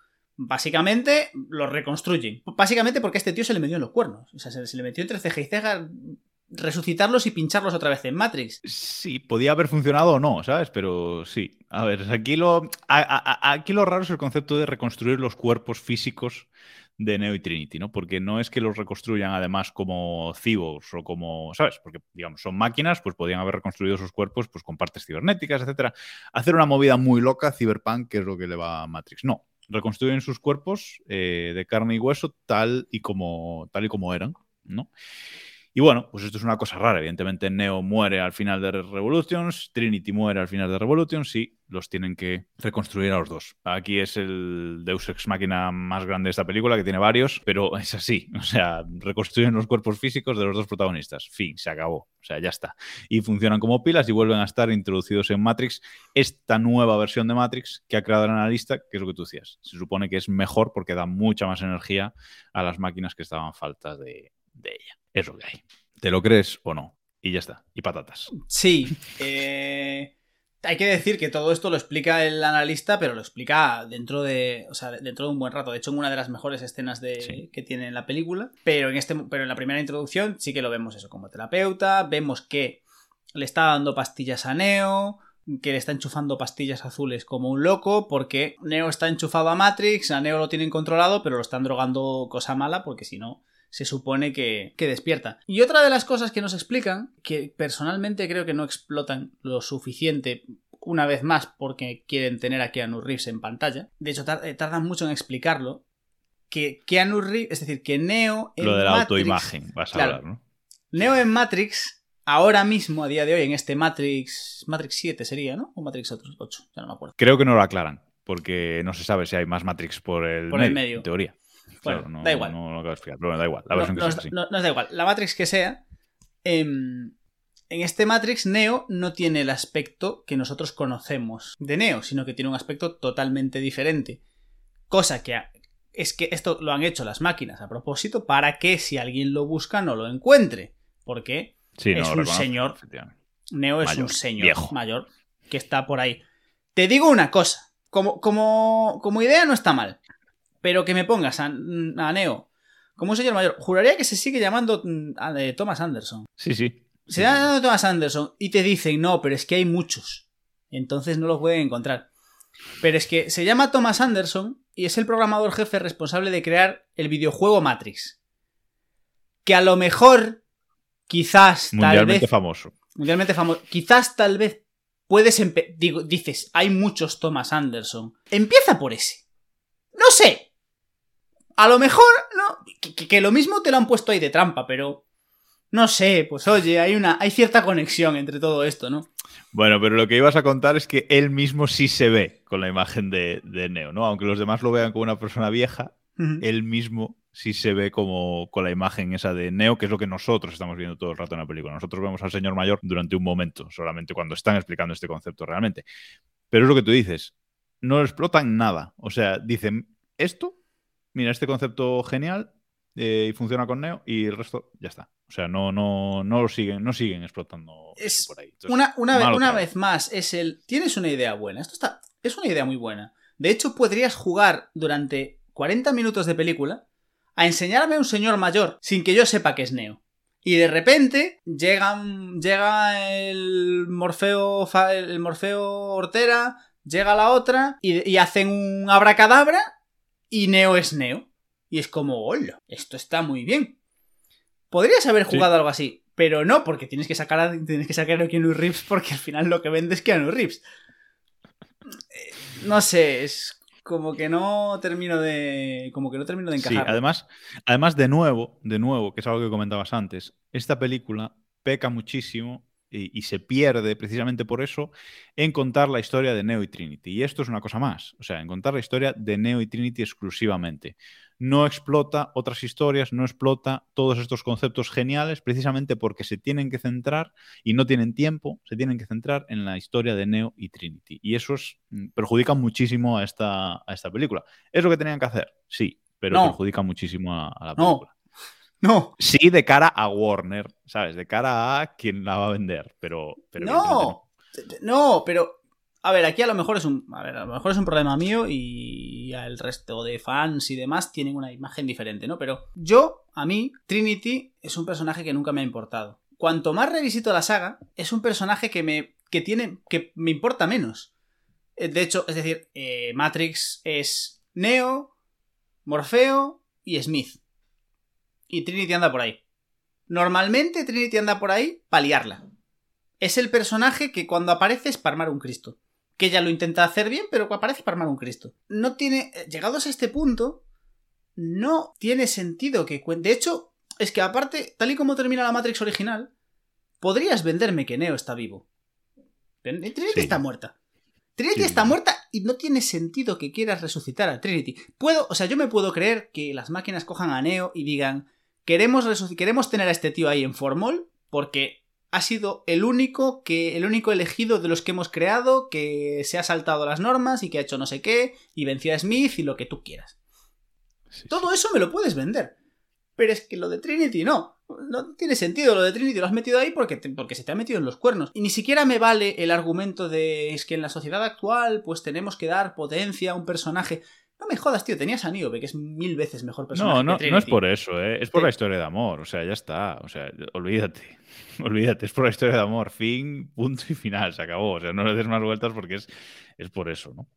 básicamente los reconstruyen. Básicamente porque a este tío se le metió en los cuernos. O sea, se, le metió entre ceja y ceja resucitarlos y pincharlos otra vez en Matrix. Sí, podía haber funcionado o no, ¿sabes? Pero sí. A ver, aquí lo, aquí lo raro es el concepto de reconstruir los cuerpos físicos de Neo y Trinity, ¿no? Porque no es que los reconstruyan además como cyborgs o como, ¿sabes? Porque, digamos, son máquinas, pues podían haber reconstruido sus cuerpos pues con partes cibernéticas, etcétera. Hacer una movida muy loca, cyberpunk, que es lo que le va a Matrix. No, reconstruyen sus cuerpos eh, de carne y hueso tal y como, tal y como eran, ¿no? Y bueno, pues esto es una cosa rara. Evidentemente, Neo muere al final de Revolutions, Trinity muere al final de Revolutions y los tienen que reconstruir a los dos. Aquí es el Deus Ex Máquina más grande de esta película, que tiene varios, pero es así. O sea, reconstruyen los cuerpos físicos de los dos protagonistas. Fin, se acabó. O sea, ya está. Y funcionan como pilas y vuelven a estar introducidos en Matrix. Esta nueva versión de Matrix que ha creado el analista, que es lo que tú decías. Se supone que es mejor porque da mucha más energía a las máquinas que estaban faltas de, de ella. Es lo que hay. ¿Te lo crees o no? Y ya está. Y patatas. Sí. eh, Hay que decir que todo esto lo explica el analista, pero lo explica dentro de. O sea, dentro de un buen rato. De hecho, en una de las mejores escenas de, Sí. que tiene en la película. Pero en este. Pero en la primera introducción sí que lo vemos eso como terapeuta. Vemos que le está dando pastillas a Neo. Que le está enchufando pastillas azules como un loco. Porque Neo está enchufado a Matrix. A Neo lo tienen controlado. Pero lo están drogando cosa mala. Porque si no se supone que, que despierta. Y otra de las cosas que nos explican, que personalmente creo que no explotan lo suficiente una vez más porque quieren tener a Keanu Reeves en pantalla, de hecho eh, tardan mucho en explicarlo, que Keanu Reeves, es decir, que Neo en Lo de la Matrix- autoimagen, vas a Claro. hablar, ¿no? Neo en Matrix, ahora mismo, a día de hoy, en este Matrix, Matrix 7 sería, ¿no? O Matrix 8, ya no me acuerdo. Creo que no lo aclaran, porque no se sabe si hay más Matrix por el, Por medio, el medio. en teoría. Bueno, Claro, no, da igual. No, lo acabo de explicar, pero bueno, da igual. La No, versión que nos, sea así. no- nos da igual. La Matrix que sea. em, en este Matrix, Neo no tiene el aspecto que nosotros conocemos de Neo, sino que tiene un aspecto totalmente diferente. Cosa que es que esto lo han hecho las máquinas a propósito para que si alguien lo busca no lo encuentre. Porque Sí, es un señor. Neo es un señor viejo. mayor que está por ahí. Te digo una cosa, como, como, como idea no está mal, pero que me pongas a, a Neo como un señor mayor, juraría que se sigue llamando mm, a- de Thomas Anderson. Sí, sí. Se llama llamando Thomas Anderson y te dicen, no, pero es que hay muchos. Entonces no los pueden encontrar. Pero es que se llama Thomas Anderson y es el programador jefe responsable de crear el videojuego Matrix. Que a lo mejor, quizás, tal Mundialmente vez, famoso. mundialmente famoso. Quizás tal vez puedes digo, dices, hay muchos Thomas Anderson. Empieza por ese. No sé. A lo mejor, no, que, que- que lo mismo te lo han puesto ahí de trampa, pero no sé, pues oye, hay una hay cierta conexión entre todo esto, ¿no? Bueno, pero lo que ibas a contar es que él mismo sí se ve con la imagen de, de Neo, ¿no? Aunque los demás lo vean como una persona vieja, él mismo sí se ve como con la imagen esa de Neo, que es lo que nosotros estamos viendo todo el rato en la película. Nosotros vemos al señor mayor durante un momento, solamente cuando están explicando este concepto realmente. Pero es lo que tú dices, no explotan nada. O sea, dicen esto, mira, este concepto genial eh, y funciona con Neo y el resto ya está. O sea, no, no, no lo siguen, no siguen explotando Es por ahí. Entonces, Una, una, vez, una vez más, es el. Tienes una idea buena. Esto está. Es una idea muy buena. De hecho, podrías jugar durante 40 minutos de película a enseñarme a un señor mayor sin que yo sepa que es Neo. Y de repente llega, llega el Morfeo, el Morfeo Hortera, llega la otra y, y hacen un abracadabra y Neo es Neo. Y es como, hola, esto está muy bien. Podrías haber Sí. jugado algo así, pero no, porque tienes que sacar a, tienes que sacar a Keanu Reeves porque al final lo que vende es Keanu Reeves. Eh, No sé, es como que no termino de. Como que no termino de Sí, encajar. además, además, de nuevo, de nuevo, que es algo que comentabas antes, esta película peca muchísimo y, y, se pierde precisamente por eso en contar la historia de Neo y Trinity. Y esto es una cosa más, o sea, en contar la historia de Neo y Trinity exclusivamente. No explota otras historias, no explota todos estos conceptos geniales, precisamente porque se tienen que centrar y no tienen tiempo, se tienen que centrar en la historia de Neo y Trinity. Y eso es, mm, perjudica muchísimo a esta, a esta película. ¿Es lo que tenían que hacer? Sí, pero No. perjudica muchísimo a, a la película. No, Sí, de cara a Warner, ¿sabes? De cara a quien la va a vender, pero... no, no, pero a ver, aquí a lo mejor es un, a ver, a lo mejor es un problema mío y el resto de fans y demás tienen una imagen diferente, ¿no? Pero yo, a mí, Trinity es un personaje que nunca me ha importado. Cuanto más revisito la saga, es un personaje que me, que tiene, que me importa menos. Eh, De hecho, es decir, eh, Matrix es Neo, Morfeo y Smith. Y Trinity anda por ahí. Normalmente Trinity anda por ahí para liarla. Es el personaje que cuando aparece es para armar un Cristo. Que ella lo intenta hacer bien, pero aparece para armar un Cristo. No tiene. eh, Llegados a este punto, no tiene sentido que cuente. De hecho, es que aparte, tal y como termina la Matrix original, podrías venderme que Neo está vivo. Trinity Sí. está muerta. Trinity Sí. está muerta y no tiene sentido que quieras resucitar a Trinity. Puedo, o sea, yo me puedo creer que las máquinas cojan a Neo y digan, queremos, queremos tener a este tío ahí en Formol porque ha sido el único que el único elegido de los que hemos creado que se ha saltado las normas y que ha hecho no sé qué y venció a Smith y lo que tú quieras. Sí, sí. Todo eso me lo puedes vender. Pero es que lo de Trinity no. No tiene sentido lo de Trinity. Lo has metido ahí porque, te- porque se te ha metido en los cuernos. Y ni siquiera me vale el argumento de es que en la sociedad actual pues tenemos que dar potencia a un personaje. No me jodas, tío. Tenías a Niobe, que es mil veces mejor personaje. No, no, que no es por eso, ¿eh? es por Sí. la historia de amor, o sea, ya está, o sea, olvídate, olvídate, es por la historia de amor, fin, punto y final, se acabó, o sea, no le des más vueltas porque es, es por eso, ¿no?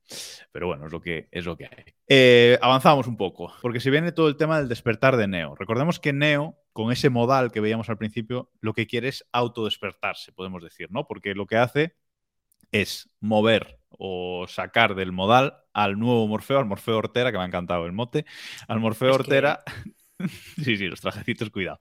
Pero bueno, es lo que, es lo que hay. Eh, avanzamos un poco, porque se viene todo el tema del despertar de Neo. Recordemos que Neo, con ese modal que veíamos al principio, lo que quiere es autodespertarse, podemos decir, ¿no? Porque lo que hace es mover o sacar del modal al nuevo Morfeo, al Morfeo Ortera, que me ha encantado el mote, al Morfeo Es que- Ortera. Sí, sí, los trajecitos, cuidado.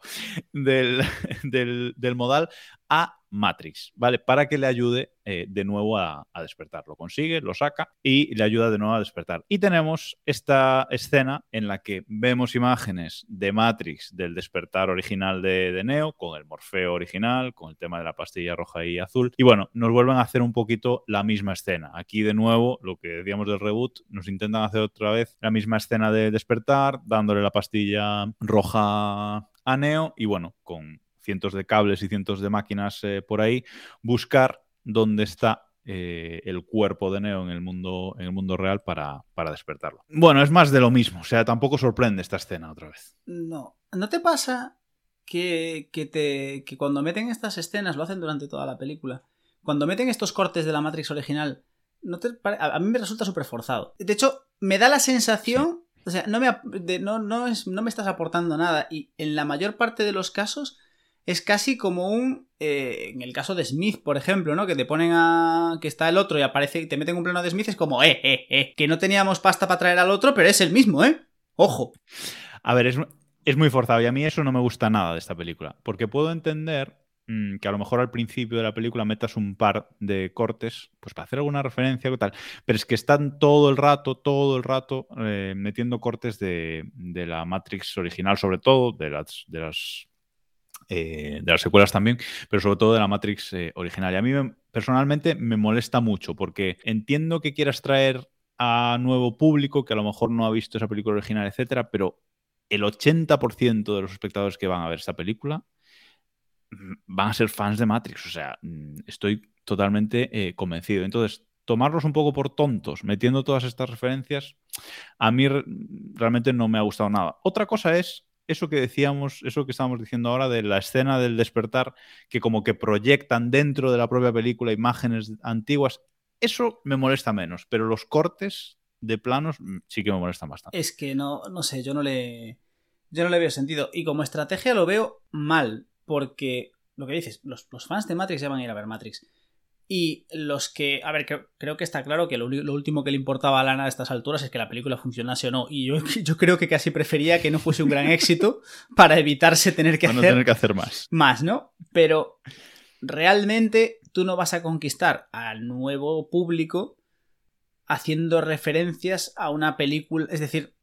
Del, del- del modal a Matrix, ¿vale? Para que le ayude eh, de nuevo a, despertar. Lo consigue, lo saca y le ayuda de nuevo a despertar. Y tenemos esta escena en la que vemos imágenes de Matrix del despertar original de, de Neo, con el Morfeo original, con el tema de la pastilla roja y azul. Y bueno, nos vuelven a hacer un poquito la misma escena. Aquí de nuevo, lo que decíamos del reboot, nos intentan hacer otra vez la misma escena de despertar, dándole la pastilla roja a Neo y bueno, con cientos de cables y cientos de máquinas eh, por ahí, buscar dónde está eh, el cuerpo de Neo en el mundo, en el mundo real para, para despertarlo. Bueno, es más de lo mismo, o sea, tampoco sorprende esta escena otra vez. No. ¿No te pasa que, que, te, que cuando meten estas escenas, lo hacen durante toda la película, cuando meten estos cortes de la Matrix original, no te a mí me resulta súper forzado. De hecho, me da la sensación, o sea, no me, de- no, no, es, no me estás aportando nada y en la mayor parte de los casos es casi como un... eh, en el caso de Smith, por ejemplo, ¿no? Que te ponen a... que está el otro y aparece y te meten un plano de Smith, es como, eh, eh, eh, que no teníamos pasta para traer al otro, pero es el mismo, ¿eh? Ojo. A ver, es, es muy forzado y a mí eso no me gusta nada de esta película, porque puedo entender mm, que a lo mejor al principio de la película metas un par de cortes, pues para hacer alguna referencia o tal, pero es que están todo el rato, todo el rato eh, metiendo cortes de, de la Matrix original, sobre todo, de las, de las, eh, de las secuelas también, pero sobre todo de la Matrix eh, original. Y a mí me- personalmente me molesta mucho, porque entiendo que quieras traer a nuevo público que a lo mejor no ha visto esa película original, etcétera, pero el 80% de los espectadores que van a ver esta película mm, van a ser fans de Matrix. O sea, mm, estoy totalmente eh, convencido. Entonces, tomarlos un poco por tontos, metiendo todas estas referencias, a mí re- realmente no me ha gustado nada. Otra cosa es eso que decíamos, eso que estábamos diciendo ahora de la escena del despertar, que como que proyectan dentro de la propia película imágenes antiguas. Eso me molesta menos, pero los cortes de planos mm, sí que me molestan bastante. Es que no, no sé, yo no le. Yo no le veo sentido. Y como estrategia lo veo mal. Porque lo que dices, los, los fans de Matrix ya van a ir a ver Matrix. Y los que. A ver, creo, creo que está claro que lo, último que le importaba a Lana a estas alturas es que la película funcionase o no. Y yo, yo creo que casi prefería que no fuese un gran éxito para evitarse tener que no hacer tener que hacer más. más, ¿no? Pero realmente tú no vas a conquistar al nuevo público haciendo referencias a una película. Es decir,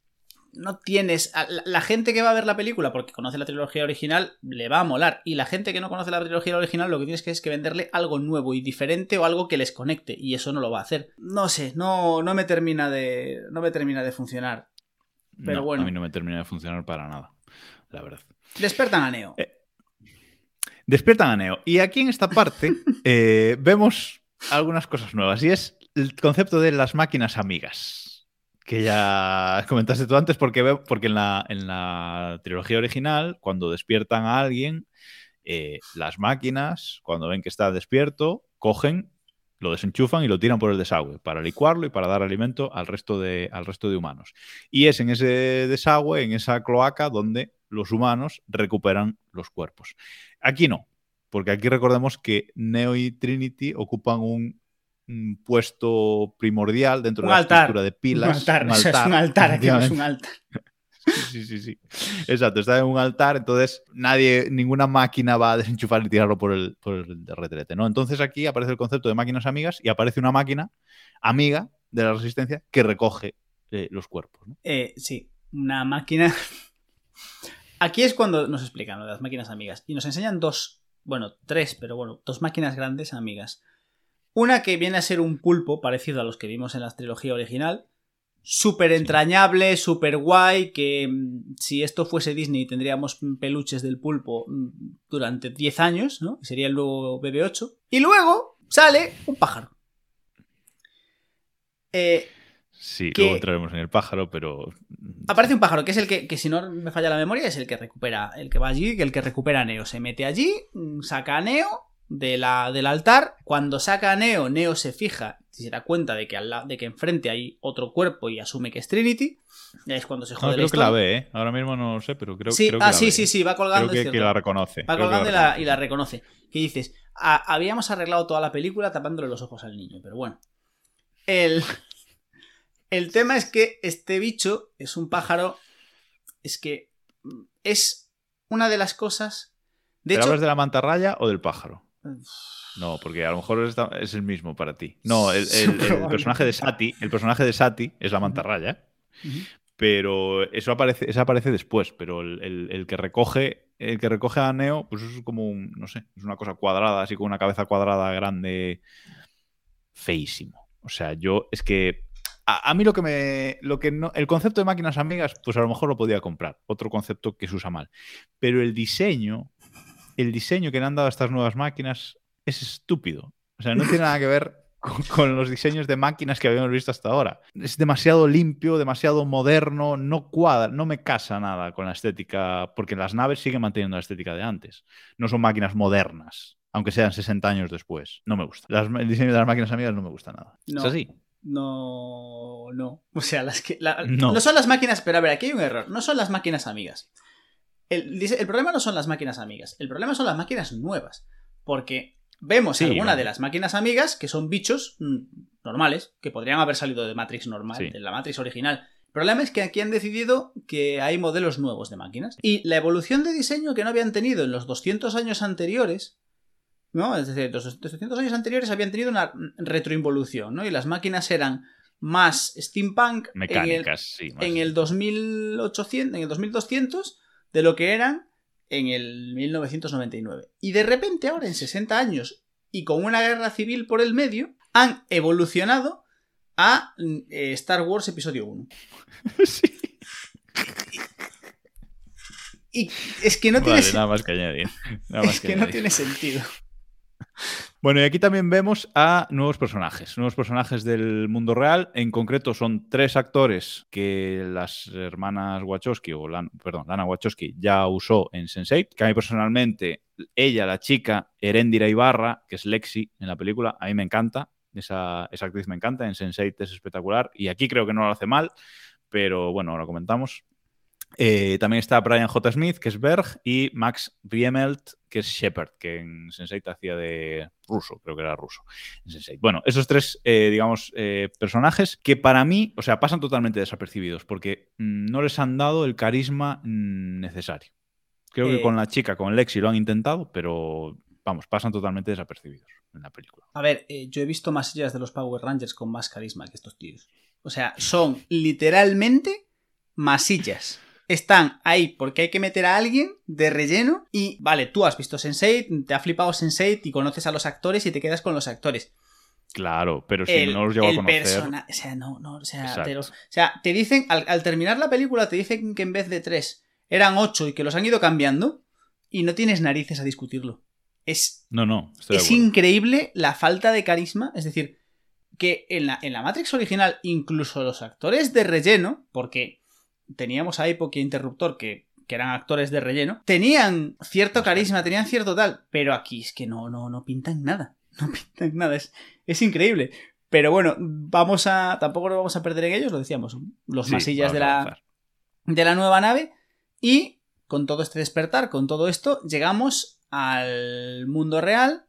no tienes. La, gente que va a ver la película porque conoce la trilogía original le va a molar. Y la gente que no conoce la trilogía original lo que tienes que es que venderle algo nuevo y diferente o algo que les conecte. Y eso no lo va a hacer. No sé, no, no me termina de. No me termina de funcionar. Pero bueno. A mí no me termina de funcionar para nada, la verdad. Despertan a Neo. Eh, despiertan a Neo. Y aquí en esta parte eh, vemos algunas cosas nuevas. Y es el concepto de las máquinas amigas que ya comentaste tú antes, porque, porque en, la, en la trilogía original, cuando despiertan a alguien, eh, las máquinas, cuando ven que está despierto, cogen, lo desenchufan y lo tiran por el desagüe para licuarlo y para dar alimento al resto de, al resto de humanos. Y es en ese desagüe, en esa cloaca, donde los humanos recuperan los cuerpos. Aquí no, porque aquí recordemos que Neo y Trinity ocupan un puesto primordial dentro de la estructura de pilas. Un altar, un altar, es un altar, aquí es un altar. Sí, sí, sí. Exacto, está en un altar, entonces nadie, ninguna máquina va a desenchufar y tirarlo por el, por el retrete, ¿no? Entonces aquí aparece el concepto de máquinas amigas y aparece una máquina amiga de la resistencia que recoge eh, los cuerpos. ¿no? Eh, sí, una máquina. Aquí es cuando nos explican lo de las máquinas amigas y nos enseñan dos, bueno, tres, pero bueno, dos máquinas grandes amigas. Una que viene a ser un pulpo parecido a los que vimos en la trilogía original. Súper entrañable, súper guay, que mm, si esto fuese Disney tendríamos peluches del pulpo mm, durante 10 años, ¿no? Sería el nuevo BB8. Y luego sale un pájaro. Eh, sí, luego entraremos en el pájaro, pero... Aparece un pájaro, que es el que, que, si no me falla la memoria, es el que recupera, el que va allí, el que recupera a Neo. Se mete allí, mm, saca a Neo, de la, del altar. Cuando saca a Neo, Neo se fija si se da cuenta de que, al de que enfrente hay otro cuerpo y asume que es Trinity. Es cuando se jode no, creo que la ve, ¿eh? Ahora mismo no lo sé, pero creo, sí, que ah, la sí, sí, sí, va colgando. Creo que, la reconoce. Va colgando y, la, y, la, reconoce. Que dices, habíamos arreglado toda la película tapándole los ojos al niño, pero bueno. El, el tema es que este bicho es un pájaro. Es que es una de las cosas. De hecho, hablas de la mantarraya o del pájaro? No, porque a lo mejor es, el mismo para ti. No, el, personaje de Sati, el personaje de Sati es la mantarraya, pero eso aparece, eso aparece después. Pero el, que recoge, el que recoge a Neo, pues es como un, no sé, es una cosa cuadrada, así con una cabeza cuadrada grande, feísimo. O sea, yo es que a, mí lo que me, lo que no, el concepto de máquinas amigas, pues a lo mejor lo podía comprar. Otro concepto que se usa mal, pero el diseño el diseño que le han dado a estas nuevas máquinas es estúpido. O sea, no tiene nada que ver con, los diseños de máquinas que habíamos visto hasta ahora. Es demasiado limpio, demasiado moderno, no cuadra, no me casa nada con la estética, porque las naves siguen manteniendo la estética de antes. No son máquinas modernas, aunque sean 60 años después. No me gusta. el diseño de las máquinas amigas no me gusta nada. No, ¿Es así? No, no. O sea, las que, no. no son las máquinas, pero a ver, aquí hay un error. No son las máquinas amigas. El, problema no son las máquinas amigas, el problema son las máquinas nuevas. Porque vemos alguna de las máquinas amigas que son bichos mm, normales, que podrían haber salido de Matrix normal, de la Matrix original. El problema es que aquí han decidido que hay modelos nuevos de máquinas. Y la evolución de diseño que no habían tenido en los 200 años anteriores, ¿no? Es decir, los 200 años anteriores habían tenido una retroinvolución, ¿no? Y las máquinas eran más steampunk mecánicas, en el, en el 2800, en el 2200 de lo que eran en el 1999. Y de repente ahora, en 60 años, y con una guerra civil por el medio, han evolucionado a eh, Star Wars Episodio 1. Sí. Y, es que no tiene nada más que añadir. es que, no tiene sentido. Bueno, y aquí también vemos a nuevos personajes, nuevos personajes del mundo real. En concreto, son tres actores que las hermanas Wachowski, o perdón, Lana Wachowski, ya usó en Sense8. Que a mí personalmente, ella, la chica, Erendira Ibarra, que es Lexi en la película, a mí me encanta. Esa, esa actriz me encanta, en Sense8 es espectacular. Y aquí creo que no lo hace mal, pero bueno, lo comentamos. Eh, también está Brian J. Smith, que es Berg, y Max Riemelt, que es Shepard, que en Sense8 hacía de ruso, creo que era ruso. Bueno, esos tres, eh, digamos, eh, personajes que para mí, o sea, pasan totalmente desapercibidos porque mm, no les han dado el carisma mm, necesario. Creo que con la chica, con Lexi, lo han intentado, pero vamos, pasan totalmente desapercibidos en la película. A ver, yo he visto masillas de los Power Rangers con más carisma que estos tíos. O sea, son literalmente masillas. Están ahí porque hay que meter a alguien de relleno y, vale, tú has visto Sense8, te ha flipado Sense8 y conoces a los actores y te quedas con los actores. Claro, pero si el, no los llevo a conocer. persona- o sea, no, no, o sea, te, los- o sea, te dicen, al, al terminar la película, te dicen que en vez de tres eran ocho y que los han ido cambiando y no tienes narices a discutirlo. Es, No, no, es increíble la falta de carisma, es decir, que en la, en la Matrix original, incluso los actores de relleno, porque teníamos a Hypo y a Interruptor que, que eran actores de relleno, tenían cierto carisma, tenían cierto tal, pero aquí es que no, no, no pintan nada, no pintan nada, es, es increíble. Pero bueno, vamos a. Tampoco nos vamos a perder en ellos, lo decíamos. Los Sí, masillas de la, de la nueva nave. Y con todo este despertar, con todo esto, llegamos al mundo real.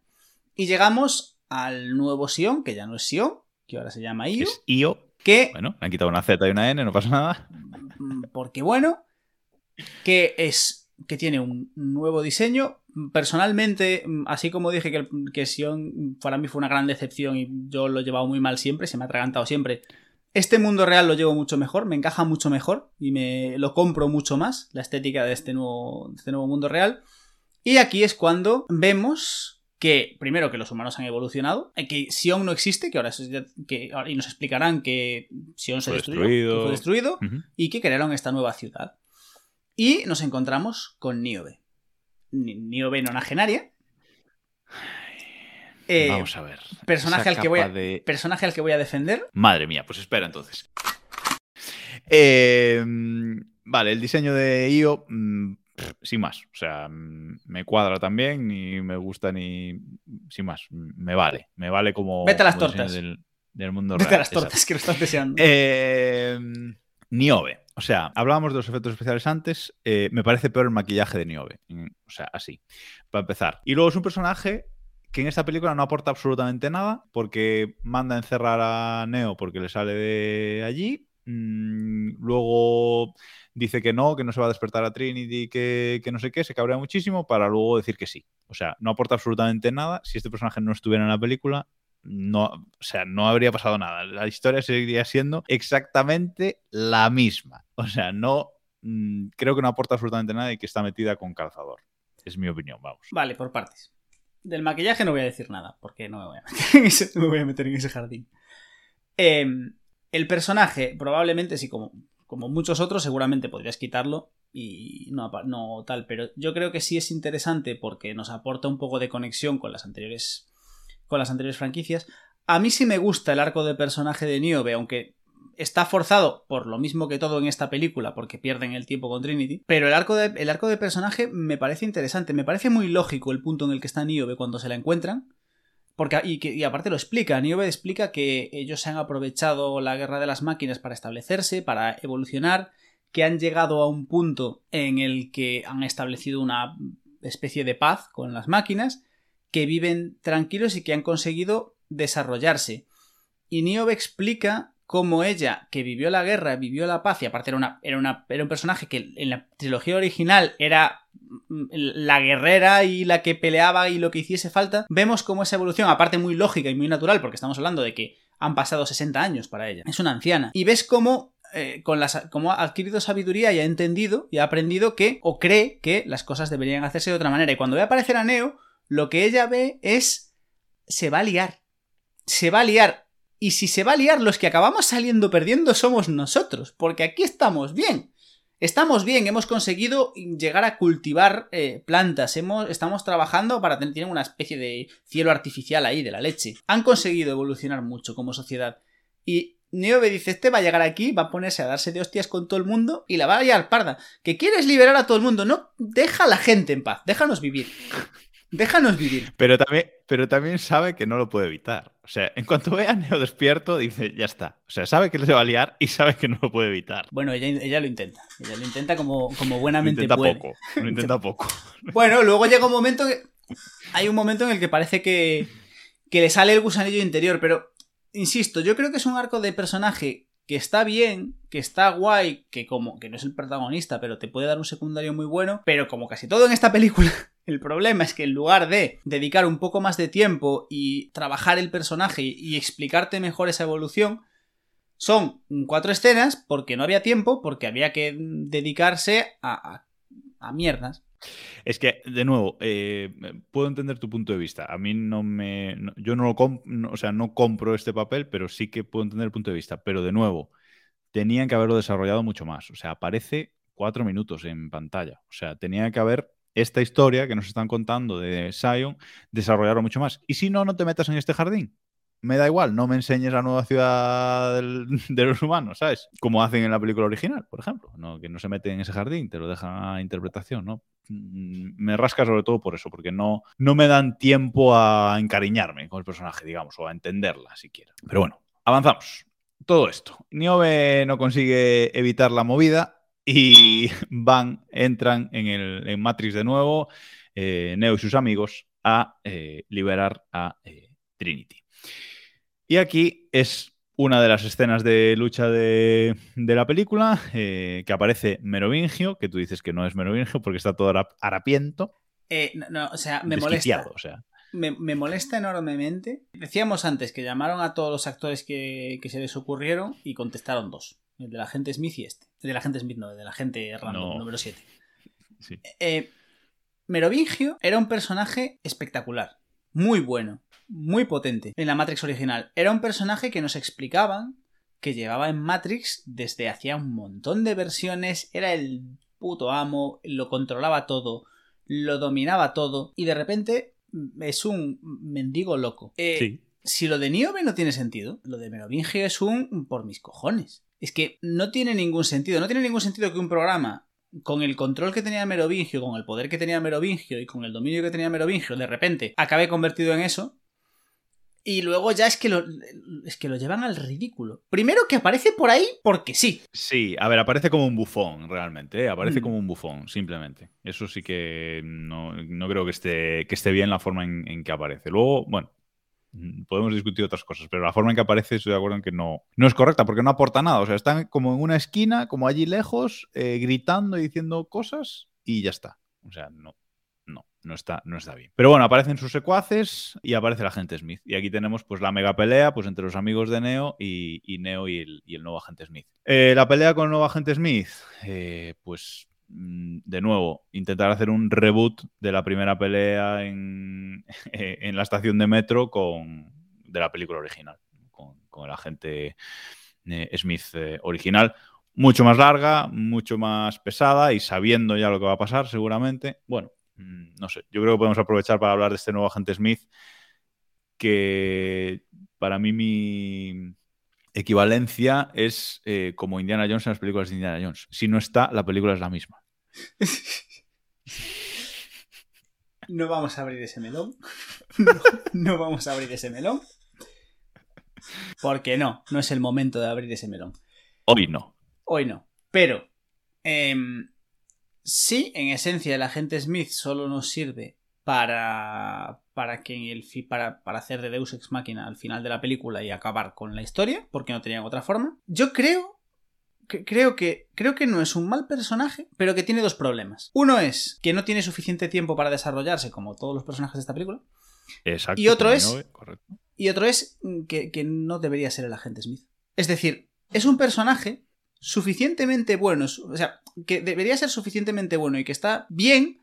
Y llegamos al nuevo Sion, que ya no es Sion, que ahora se llama Io. Es IO. Que, Bueno, le han quitado una Z y una N, no pasa nada. Mm, porque bueno, que es. que tiene un nuevo diseño. Personalmente, mm, así como dije que, que Sion para mí fue una gran decepción y yo lo he llevado muy mal siempre, se me ha atragantado siempre. Este mundo real lo llevo mucho mejor, me encaja mucho mejor y me lo compro mucho más, la estética de este nuevo, de este nuevo mundo real. Y aquí es cuando vemos que, primero, que los humanos han evolucionado, eh, que Sion no existe, que ahora, es- que, ahora- y nos explicarán que Sion se destruyó, destruido. que fue destruido y que crearon esta nueva ciudad. Y nos encontramos con Niobe. Ni- Niobe nonagenaria. Eh, Vamos a ver. personaje al que voy a- de- personaje al que voy a defender. Madre mía, pues espera entonces. Eh, vale, el diseño de IO, mm, sin más. O sea, mm, me cuadra también, ni me gusta, ni. Sin más, me vale. Me vale como. Vete a las tortas. Del, del mundo Vete a real. las tortas exacto. que lo estás deseando. Eh, Niobe. O sea, hablábamos de los efectos especiales antes. eh, me parece peor el maquillaje de Niobe. Mm, O sea, así. Para empezar. Y luego es un personaje que en esta película no aporta absolutamente nada porque manda a encerrar a Neo porque le sale de allí. Mm, luego dice que no, que no se va a despertar a Trinity, que, que no sé qué, se cabrea muchísimo para luego decir que sí. O sea, no aporta absolutamente nada. Si este personaje no estuviera en la película, no, o sea, no habría pasado nada. La historia seguiría siendo exactamente la misma. O sea, no mm, creo que no aporta absolutamente nada y que está metida con calzador. Es mi opinión, vamos. Vale, por partes. Del maquillaje no voy a decir nada, porque no me voy a meter en ese, me voy a meter en ese jardín. Em, el personaje, probablemente, sí, como, muchos otros, seguramente podrías quitarlo y no, no tal, pero yo creo que sí es interesante porque nos aporta un poco de conexión con las anteriores, con las anteriores franquicias. A mí sí me gusta el arco de personaje de Niobe, aunque está forzado por lo mismo que todo en esta película, porque pierden el tiempo con Trinity. Pero el arco de, el arco de personaje me parece interesante. Me parece muy lógico el punto en el que está Niobe cuando se la encuentran. Porque, y, aparte lo explica. Niobe explica que ellos se han aprovechado la guerra de las máquinas para establecerse, para evolucionar, que han llegado a un punto en el que han establecido una especie de paz con las máquinas, que viven tranquilos y que han conseguido desarrollarse. Y Niobe explica cómo ella, que vivió la guerra, vivió la paz, y aparte era, una, era, una, era un personaje que en la trilogía original era mm, la guerrera y la que peleaba y lo que hiciese falta, vemos cómo esa evolución, aparte muy lógica y muy natural, porque estamos hablando de que han pasado 60 años para ella, es una anciana, y ves cómo eh, con las, ha adquirido sabiduría y ha entendido y ha aprendido que, o cree que las cosas deberían hacerse de otra manera. Y cuando ve aparecer a Neo, lo que ella ve es. Se va a liar. Se va a liar. Y si se va a liar, los que acabamos saliendo perdiendo somos nosotros. Porque aquí estamos bien. Estamos bien, hemos conseguido llegar a cultivar eh, plantas, hemos, estamos trabajando para tener tienen una especie de cielo artificial ahí de la leche. Han conseguido evolucionar mucho como sociedad. Y Niobe dice, este va a llegar aquí, va a ponerse a darse de hostias con todo el mundo y la va a liar parda. Que quieres liberar a todo el mundo, no, deja a la gente en paz, déjanos vivir. Déjanos vivir. Pero también, pero también sabe que no lo puede evitar. O sea, en cuanto ve a Neo despierto, dice, ya está. O sea, sabe que se va a liar y sabe que no lo puede evitar. Bueno, ella, ella lo intenta. Ella lo intenta como, como Lo buenamente intenta puede. poco. Lo intenta poco. Bueno, luego llega un momento que. Hay un momento en el que parece que. que le sale el gusanillo interior, pero. Insisto, yo creo que es un arco de personaje que está bien, que está guay, que como. que no es el protagonista, pero te puede dar un secundario muy bueno. Pero como casi todo en esta película, El problema es que en lugar de dedicar un poco más de tiempo y trabajar el personaje y explicarte mejor esa evolución, son cuatro escenas porque no había tiempo, porque había que dedicarse a, a, mierdas. Es que, de nuevo, eh, puedo entender tu punto de vista. A mí no me. yo no lo comp- no- o sea, no compro este papel, pero sí que puedo entender el punto de vista. Pero de nuevo, tenían que haberlo desarrollado mucho más. O sea, aparece cuatro minutos en pantalla. O sea, tenía que haber esta historia que nos están contando de Sion, desarrollarlo mucho más. Y si no, no te metas en este jardín. Me da igual, no me enseñes la nueva ciudad del- de los humanos, ¿sabes? Como hacen en la película original, por ejemplo, ¿no? que no se meten en ese jardín, te lo dejan a interpretación, ¿no? Mm, Me rasca sobre todo por eso, porque no, no me dan tiempo a encariñarme con el personaje, digamos, o a entenderla siquiera. Pero bueno, avanzamos. Todo esto. Niobe no consigue evitar la movida y van, entran en, el, en Matrix de nuevo, eh, Neo y sus amigos, a eh, liberar a eh, Trinity. Y aquí es una de las escenas de lucha de, de la película, que aparece Merovingio, que tú dices que no es Merovingio porque está todo hara- harapiento, no, no, o sea, me molesta. o sea. Me, me molesta enormemente. Decíamos antes que llamaron a todos los actores que, que se les ocurrieron y contestaron dos. El de la gente Smith y este. De la gente Smith, no, de la gente random, No. número 7. Sí. Eh, Merovingio era un personaje espectacular, muy bueno, muy potente en la Matrix original. Era un personaje que nos explicaban que llevaba en Matrix desde hacía un montón de versiones, era el puto amo, lo controlaba todo, lo dominaba todo y de repente es un mendigo loco. Eh, Sí. si lo de Niobe no tiene sentido, lo de Merovingio es un por mis cojones. Es que no tiene ningún sentido. No tiene ningún sentido que un programa con el control que tenía Merovingio, con el poder que tenía Merovingio y con el dominio que tenía Merovingio, de repente acabe convertido en eso. Y luego ya es que lo, es que lo llevan al ridículo. Primero que aparece por ahí porque sí. Sí, a ver, aparece como un bufón, realmente. ¿eh? Aparece Mm. como un bufón, simplemente. Eso sí que no, no creo que esté, que esté bien la forma en, en que aparece. Luego, bueno, podemos discutir otras cosas, pero la forma en que aparece estoy de acuerdo en que no, no es correcta, porque no aporta nada. O sea, están como en una esquina, como allí lejos, eh, gritando y diciendo cosas y ya está. O sea, no. No, no está, no está bien. Pero bueno, aparecen sus secuaces y aparece el agente Smith. Y aquí tenemos pues la mega pelea pues, entre los amigos de Neo y, Neo y el, nuevo agente Smith. Eh, la pelea con el nuevo agente Smith, eh, pues mm, de nuevo, intentar hacer un reboot de la primera pelea en, en la estación de metro con, de la película original, con, el agente eh, Smith eh, original. Mucho más larga, mucho más pesada y sabiendo ya lo que va a pasar seguramente. Bueno, mm, no sé, yo creo que podemos aprovechar para hablar de este nuevo agente Smith, que para mí mi equivalencia es eh, como Indiana Jones en las películas de Indiana Jones. Si no está, la película es la misma. No vamos a abrir ese melón. No, no vamos a abrir ese melón. Porque no, no es el momento de abrir ese melón. Hoy no. Hoy no. Pero, em, sí, en esencia el agente Smith solo nos sirve para, para, que el, para, para hacer de Deus Ex Machina al final de la película y acabar con la historia, porque no tenían otra forma. Yo creo creo que creo que no es un mal personaje, pero que tiene dos problemas. Uno es que no tiene suficiente tiempo para desarrollarse como todos los personajes de esta película, Exacto. Y otro es- correcto. y otro es que, que no debería ser el agente Smith. Es decir, es un personaje suficientemente bueno, o sea, que debería ser suficientemente bueno y que está bien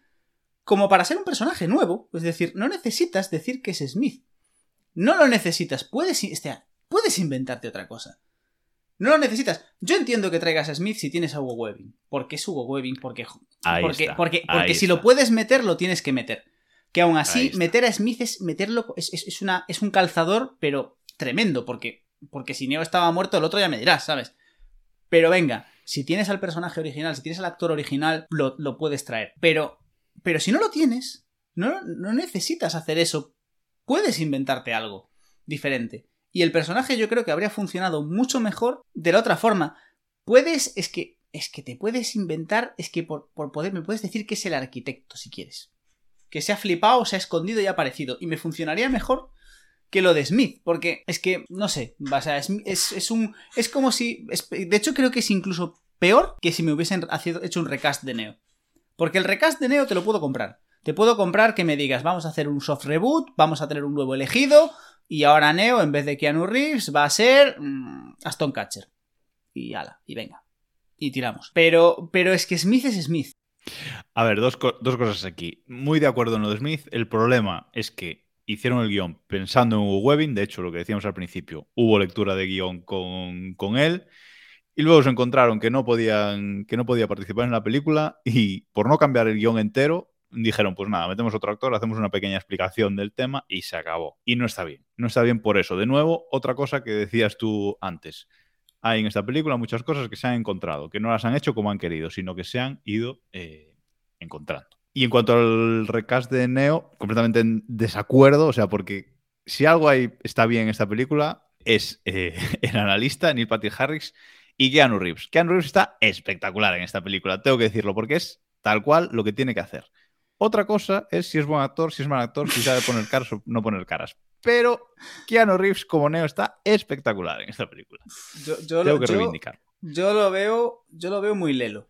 como para ser un personaje nuevo. Es decir, no necesitas decir que es Smith. No lo necesitas. Puedes, o sea, puedes inventarte otra cosa. No lo necesitas. Yo entiendo que traigas a Smith si tienes a Hugo Webbing. Porque es Hugo Webbing, porque, Ahí porque, está, porque, ahí porque si lo puedes meter, lo tienes que meter. Que aún así, meter a Smith es meterlo. Es, es- es una, es un calzador, pero tremendo. Porque, porque si Neo estaba muerto, el otro ya me dirás, ¿sabes? Pero venga, si tienes al personaje original, si tienes al actor original, lo, lo puedes traer. Pero, pero si no lo tienes, no, no necesitas hacer eso. Puedes inventarte algo diferente. Y el personaje yo creo que habría funcionado mucho mejor de la otra forma. Puedes, es que, es que te puedes inventar, es que por, por poder, me puedes decir que es el arquitecto si quieres. Que se ha flipado, se ha escondido y ha aparecido. Y me funcionaría mejor que lo de Smith, porque es que, no sé, o sea, es, es- es un... Es como si... de hecho, creo que es incluso peor que si me hubiesen hecho un recast de Neo. Porque el recast de Neo te lo puedo comprar. Te puedo comprar que me digas, vamos a hacer un soft reboot, vamos a tener un nuevo elegido, y ahora Neo, en vez de Keanu Reeves, va a ser mm, Aston Catcher. Y ala, y venga. Y tiramos. Pero, pero es que Smith es Smith. A ver, dos, dos cosas aquí. Muy de acuerdo en lo de Smith. El problema es que hicieron el guion pensando en Hugo Webbing. De hecho, lo que decíamos al principio, hubo lectura de guion con, con él. Y luego se encontraron que no, podían, que no podía participar en la película y por no cambiar el guion entero, dijeron, pues nada, metemos otro actor, hacemos una pequeña explicación del tema y se acabó. Y no está bien. No está bien por eso. De nuevo, otra cosa que decías tú antes. Hay en esta película muchas cosas que se han encontrado, que no las han hecho como han querido, sino que se han ido eh, encontrando. Y en cuanto al recast de Neo, completamente en desacuerdo, o sea, porque si algo ahí está bien en esta película es eh, el analista Neil Patrick Harris y Keanu Reeves. Keanu Reeves está espectacular en esta película, tengo que decirlo, porque es tal cual lo que tiene que hacer. Otra cosa es si es buen actor, si es mal actor, si sabe poner caras o no poner caras. Pero Keanu Reeves como Neo está espectacular en esta película. Yo, yo Tengo lo, que reivindicar. yo lo veo. Yo lo veo muy lelo.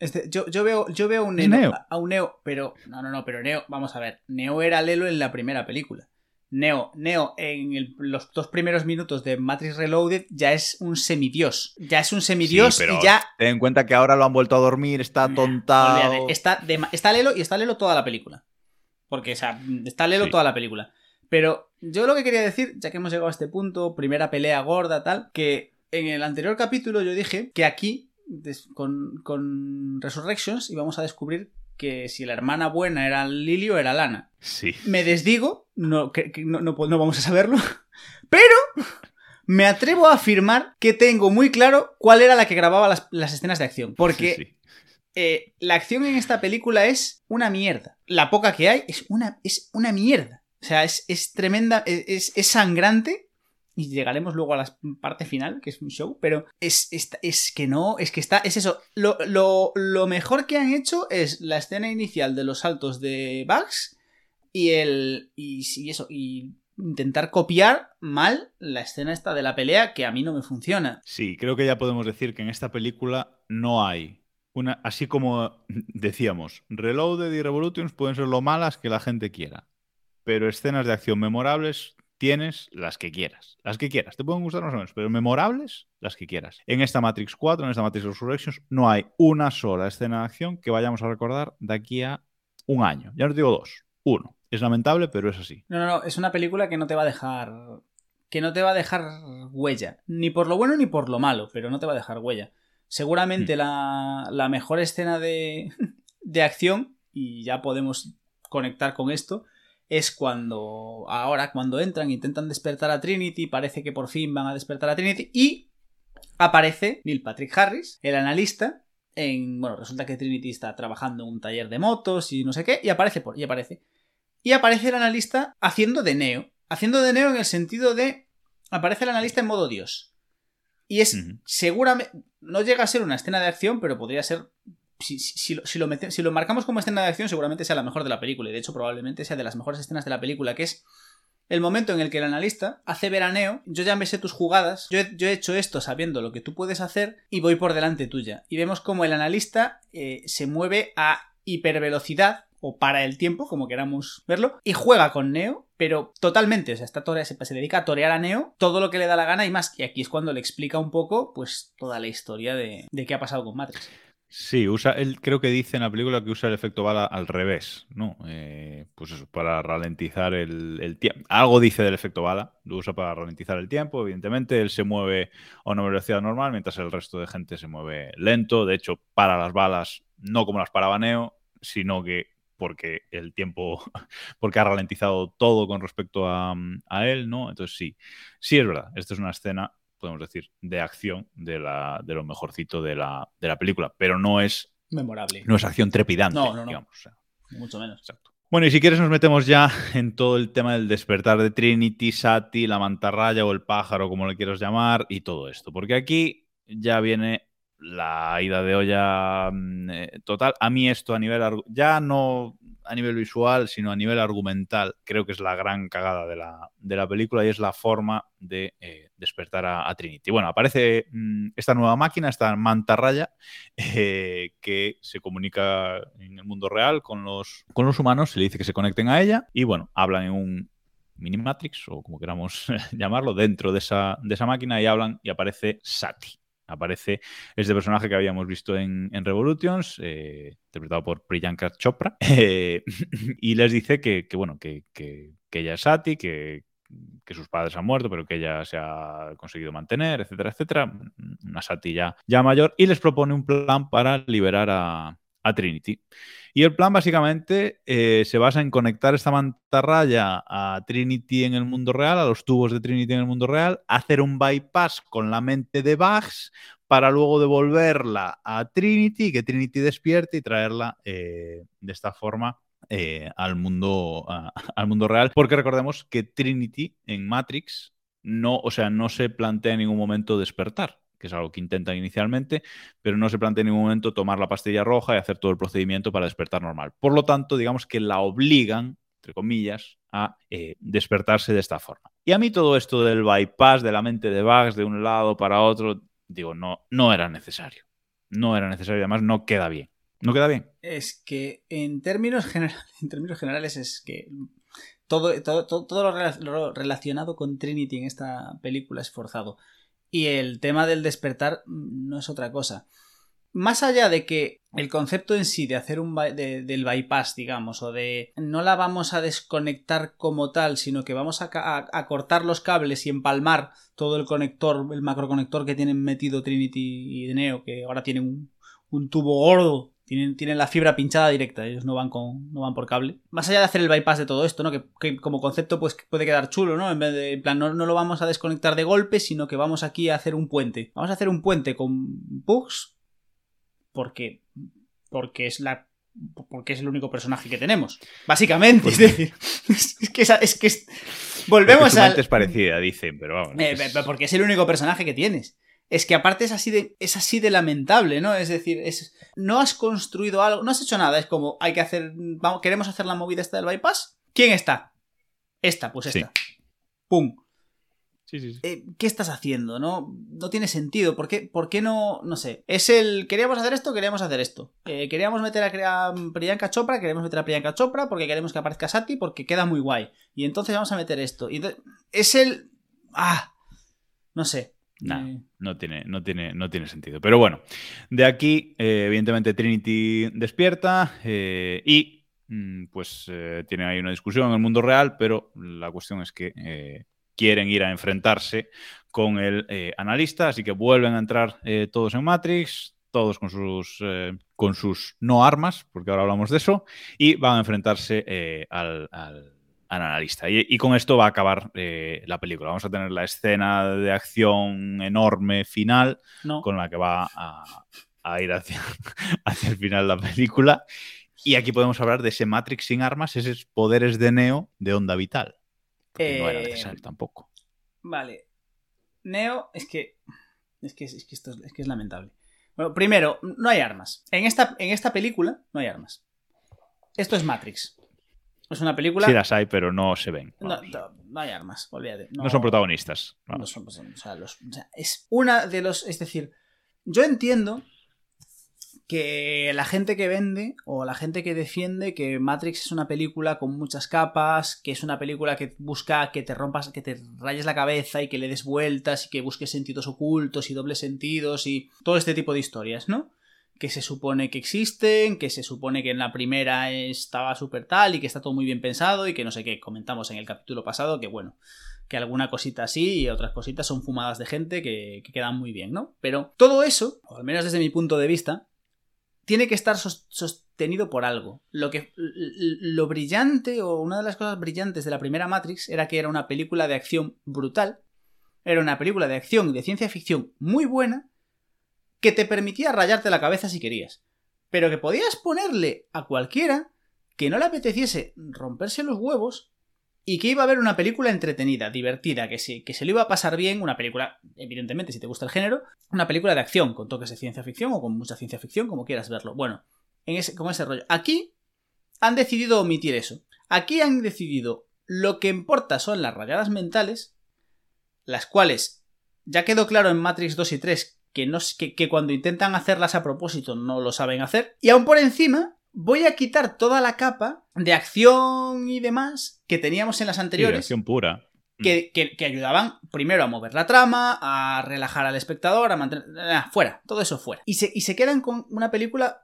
Este, yo, yo veo, yo veo a un Neo, Neo. A, a un Neo, pero. No, no, no, pero Neo, vamos a ver. Neo era lelo en la primera película. Neo, Neo en el- los dos primeros minutos de Matrix Reloaded ya es un semidios. Ya es un semidios Sí, pero y ya. Ten en cuenta que ahora lo han vuelto a dormir, está tontado. Olvídate, está, de- está lelo y está lelo toda la película. Porque, o sea, está lelo Sí. toda la película. Pero yo lo que quería decir, ya que hemos llegado a este punto, primera pelea gorda, tal, que en el anterior capítulo yo dije que aquí, con, con Resurrections, íbamos a descubrir que si la hermana buena era Lily o era Lana. Sí. Me desdigo, no, que- que no, no, no vamos a saberlo, pero me atrevo a afirmar que tengo muy claro cuál era la que grababa las, las escenas de acción. Porque Sí, sí. eh, la acción en esta película es una mierda. La poca que hay es una, es una mierda. O sea, es, es tremenda, es, es sangrante. Y llegaremos luego a la parte final, que es un show, pero es, es, es que no, es que está, es eso. Lo, lo, lo mejor que han hecho es la escena inicial de los saltos de Bugs y el. Y, sí, eso, y intentar copiar mal la escena esta de la pelea que a mí no me funciona. Sí, creo que ya podemos decir que en esta película no hay una. Así como decíamos, Reloaded y Revolutions pueden ser lo malas que la gente quiera. Pero escenas de acción memorables tienes las que quieras. Las que quieras. Te pueden gustar más o menos, pero memorables, las que quieras. En esta Matrix 4, en esta Matrix Resurrections, no hay una sola escena de acción que vayamos a recordar de aquí a un año. Ya no te digo dos, uno. Es lamentable, pero es así. No, no, no, es una película que no te va a dejar. que no te va a dejar huella. Ni por lo bueno ni por lo malo, pero no te va a dejar huella. Seguramente la, la mejor escena de, de acción, y ya podemos conectar con esto, es cuando. ahora, cuando entran, intentan despertar a Trinity, parece que por fin van a despertar a Trinity, y aparece Neil Patrick Harris, el analista. En, bueno, resulta que Trinity está trabajando en un taller de motos y no sé qué, y aparece por, y aparece. Y aparece el analista haciendo de Neo. Haciendo de Neo en el sentido de. Aparece el analista en modo Dios. Y es seguramente. No llega a ser una escena de acción, pero podría ser. Si, lo, marcamos como escena de acción, seguramente sea la mejor de la película. Y de hecho, probablemente sea de las mejores escenas de la película, que es el momento en el que el analista hace ver a Neo, yo ya me sé tus jugadas, yo he, hecho esto sabiendo lo que tú puedes hacer y voy por delante tuya. Y vemos como el analista eh, se mueve a hipervelocidad o para el tiempo, como queramos verlo, y juega con Neo, pero totalmente, o sea, está torea- se, se dedica a torear a Neo todo lo que le da la gana y más. Y aquí es cuando le explica un poco, pues, toda la historia de, de qué ha pasado con Matrix. Sí, usa, él creo que dice en la película que usa el efecto bala al revés, ¿no? Eh, pues eso, para ralentizar el, tiempo. Algo dice del efecto bala, lo usa para ralentizar el tiempo, evidentemente. Él se mueve a una velocidad normal, mientras el resto de gente se mueve lento. De hecho, para las balas, no como las paraba Neo, sino que porque el tiempo, porque ha ralentizado todo con respecto a, a él, ¿no? Entonces sí, sí es verdad, esta es una escena podemos decir, de acción de, la, de lo mejorcito de la, de la película, pero no es, Memorable. no es acción trepidante, No, no, no. digamos. o sea, Mucho menos. exacto. Bueno, y si quieres nos metemos ya en todo el tema del despertar de Trinity, Sati, la mantarraya o el pájaro, como le quieras llamar, y todo esto. Porque aquí ya viene la ida de olla mm, eh, total. A mí esto a nivel... Ya no a nivel visual, sino a nivel argumental, creo que es la gran cagada de la, de la película y es la forma de eh, despertar a, Trinity. Bueno, aparece mm, esta nueva máquina, esta mantarraya, eh, que se comunica en el mundo real con los, con los humanos, se le dice que se conecten a ella y bueno, hablan en un mini matrix o como queramos llamarlo, dentro de esa, de esa máquina y hablan y aparece Sati aparece este personaje que habíamos visto en, Revolutions, eh, interpretado por Priyanka Chopra, eh, y les dice que, bueno, que, ella es Sati, que, sus padres han muerto, pero que ella se ha conseguido mantener, etcétera, etcétera. Una Sati ya, ya mayor, y les propone un plan para liberar a, a Trinity. Y el plan básicamente eh, se basa en conectar esta mantarraya a Trinity en el mundo real, a los tubos de Trinity en el mundo real, hacer un bypass con la mente de Bugs para luego devolverla a Trinity, que Trinity despierte y traerla eh, de esta forma eh, al, mundo, al mundo real. Porque recordemos que Trinity en Matrix no, o sea, no se plantea en ningún momento despertar que es algo que intentan inicialmente, pero no se plantea en ningún momento tomar la pastilla roja y hacer todo el procedimiento para despertar normal. Por lo tanto, digamos que la obligan, entre comillas, a eh, despertarse de esta forma. Y a mí todo esto del bypass de la mente de Bugs de un lado para otro, digo, no, no era necesario. No era necesario, además no queda bien. No queda bien. Es que en términos, en términos generales es que todo, todo, todo, lo relacionado con Trinity en esta película es forzado. Y el tema del despertar mm, no es otra cosa. Más allá de que el concepto en sí de hacer un del bypass, digamos, o de no la vamos a desconectar como tal, sino que vamos a, cortar los cables y empalmar todo el conector, el macroconector que tienen metido Trinity y Neo, que ahora tienen un, un tubo gordo tienen, tienen la fibra pinchada directa, ellos no van, con, no van por cable. Más allá de hacer el bypass de todo esto, ¿no? Que, como concepto pues puede quedar chulo, ¿no? En vez de, en plan, no, no, lo vamos a desconectar de golpe, sino que vamos aquí a hacer un puente. Vamos a hacer un puente con bugs porque, porque es la porque es el único personaje que tenemos. Básicamente, es decir, es que es, que volvemos a. es parecida, dicen, pero vamos. Eh, porque es el único personaje que tienes es que aparte es así de, es así de lamentable, ¿no? Es decir, es, no has construido algo, no has hecho nada, es como, hay que hacer, vamos, queremos hacer la movida esta del bypass. ¿Quién está? Esta, pues esta. ¡Pum! Sí, sí, sí. Eh, ¿Qué estás haciendo? No, no tiene sentido. ¿Por qué, ¿Por qué no? No sé. Es el. Queríamos hacer esto, queríamos hacer esto. Eh, queríamos meter a, a Priyanka Chopra, queremos meter a Priyanka Chopra porque queremos que aparezca Sati porque queda muy guay. Y entonces vamos a meter esto. Y es el. Ah. No sé. No, tiene, no, tiene, no tiene sentido. Pero bueno, de aquí, eh, evidentemente, Trinity despierta eh, y mm, pues eh, tienen ahí una discusión en el mundo real, pero la cuestión es que quieren ir a enfrentarse con el analista, así que vuelven a entrar todos en Matrix, todos con sus, con sus no armas, porque ahora hablamos de eso, y van a enfrentarse al analista. Y, con esto va a acabar eh, la película. Vamos a tener la escena de acción enorme final con la que va a, ir hacia, hacia, el final de la película. Y aquí podemos hablar de ese Matrix sin armas, esos poderes de Neo de onda vital. Porque no era eh, necesario tampoco. Vale. Neo, es que. Es que, es que esto es, que es lamentable. Bueno, primero, no hay armas. En esta, en esta película no hay armas. Esto es Matrix. Es una película. Sí las hay, pero no se ven. No, hay armas, olvídate. No, son protagonistas. No son, pues, o sea, es una de los. Es decir, yo entiendo que la gente que vende o la gente que defiende que Matrix es una película con muchas capas, que es una película que busca que te rompas, que te rayes la cabeza y que le des vueltas y que busques sentidos ocultos y dobles sentidos y todo este tipo de historias, ¿no? Que se supone que existen, que se supone que en la primera estaba súper tal y que está todo muy bien pensado y que no sé qué, comentamos en el capítulo pasado que bueno, que alguna cosita así y otras cositas son fumadas de gente que, quedan muy bien, ¿no? Pero todo eso, o al menos desde mi punto de vista, tiene que estar sostenido por algo. Lo que lo brillante o una de las cosas brillantes de la primera Matrix era que era una película de acción brutal, era una película de acción y de ciencia ficción muy buena que te permitía rayarte la cabeza si querías, pero que podías ponerle a cualquiera que no le apeteciese romperse los huevos y que iba a ver una película entretenida, divertida, que, sí, que se le iba a pasar bien, una película, evidentemente, si te gusta el género, una película de acción, con toques de ciencia ficción o con mucha ciencia ficción, como quieras verlo. Bueno, en ese, con ese rollo. Aquí han decidido omitir eso. Aquí han decidido lo que importa son las rayadas mentales, las cuales ya quedó claro en Matrix 2 y 3 que, no, que, que cuando intentan hacerlas a propósito no lo saben hacer. Y aún por encima, voy a quitar toda la capa de acción y demás que teníamos en las Sí, de anteriores. acción pura. que, que- que ayudaban primero a mover la trama, a relajar al espectador, a mantener... ah, fuera, todo eso fuera. Y se, y se quedan con una película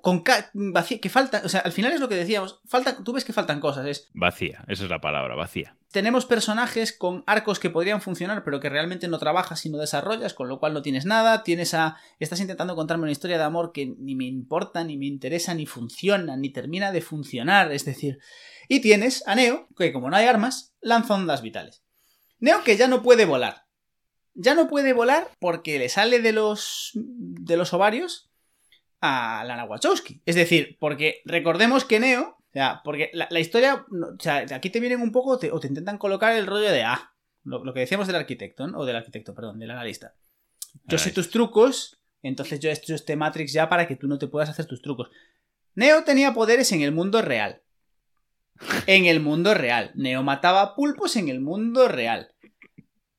con vacía, que falta, o sea, al final es lo que decíamos, falta, tú ves que faltan cosas, es, Vacía, esa es la palabra, vacía. tenemos personajes con arcos que podrían funcionar, pero que realmente no trabajas y no desarrollas, con lo cual no tienes nada, tienes a, estás intentando contarme una historia de amor que ni me importa, ni me interesa, ni funciona, ni termina de funcionar, es decir, y tienes a Neo, que como no hay armas, lanza ondas vitales. Neo que ya no puede volar. Ya no puede volar porque le sale de los de los ovarios a Lana Wachowski. Es decir, porque recordemos que Neo, o sea, porque la, la historia, o sea, aquí te vienen un poco o te, o te intentan colocar el rollo de, ah, lo, lo que decíamos del arquitecto, ¿no? o del arquitecto, perdón, del analista. Yo sé tus trucos, entonces yo he hecho este Matrix ya para que tú no te puedas hacer tus trucos. Neo tenía poderes en el mundo real. En el mundo real. Neo mataba pulpos en el mundo real.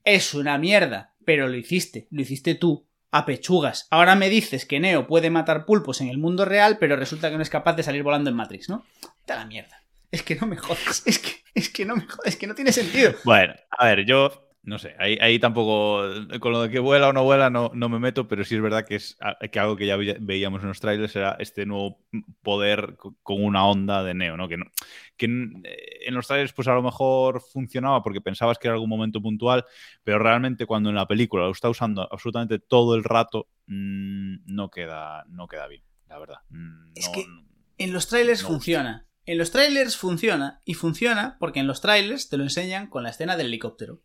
Es una mierda, pero lo hiciste, lo hiciste tú, a pechugas. Ahora me dices que Neo puede matar pulpos en el mundo real, pero resulta que no es capaz de salir volando en Matrix, ¿no? Da la mierda. Es que no me jodas, es que, es que no me jodas, es que no tiene sentido. Bueno, a ver, yo no sé, ahí, ahí tampoco, con lo de que vuela o no vuela no, no me meto, pero sí es verdad que es que algo que ya veía- veíamos en los trailers era este nuevo poder co- con una onda de Neo, ¿no? Que, no, que en, en los trailers pues a lo mejor funcionaba porque pensabas que era algún momento puntual, pero realmente cuando en la película lo está usando absolutamente todo el rato, mm, no, queda, no queda bien, la verdad. Mm, Es que- En los trailers No. funciona. En los trailers funciona. Y funciona porque en los trailers te lo enseñan con la escena del helicóptero.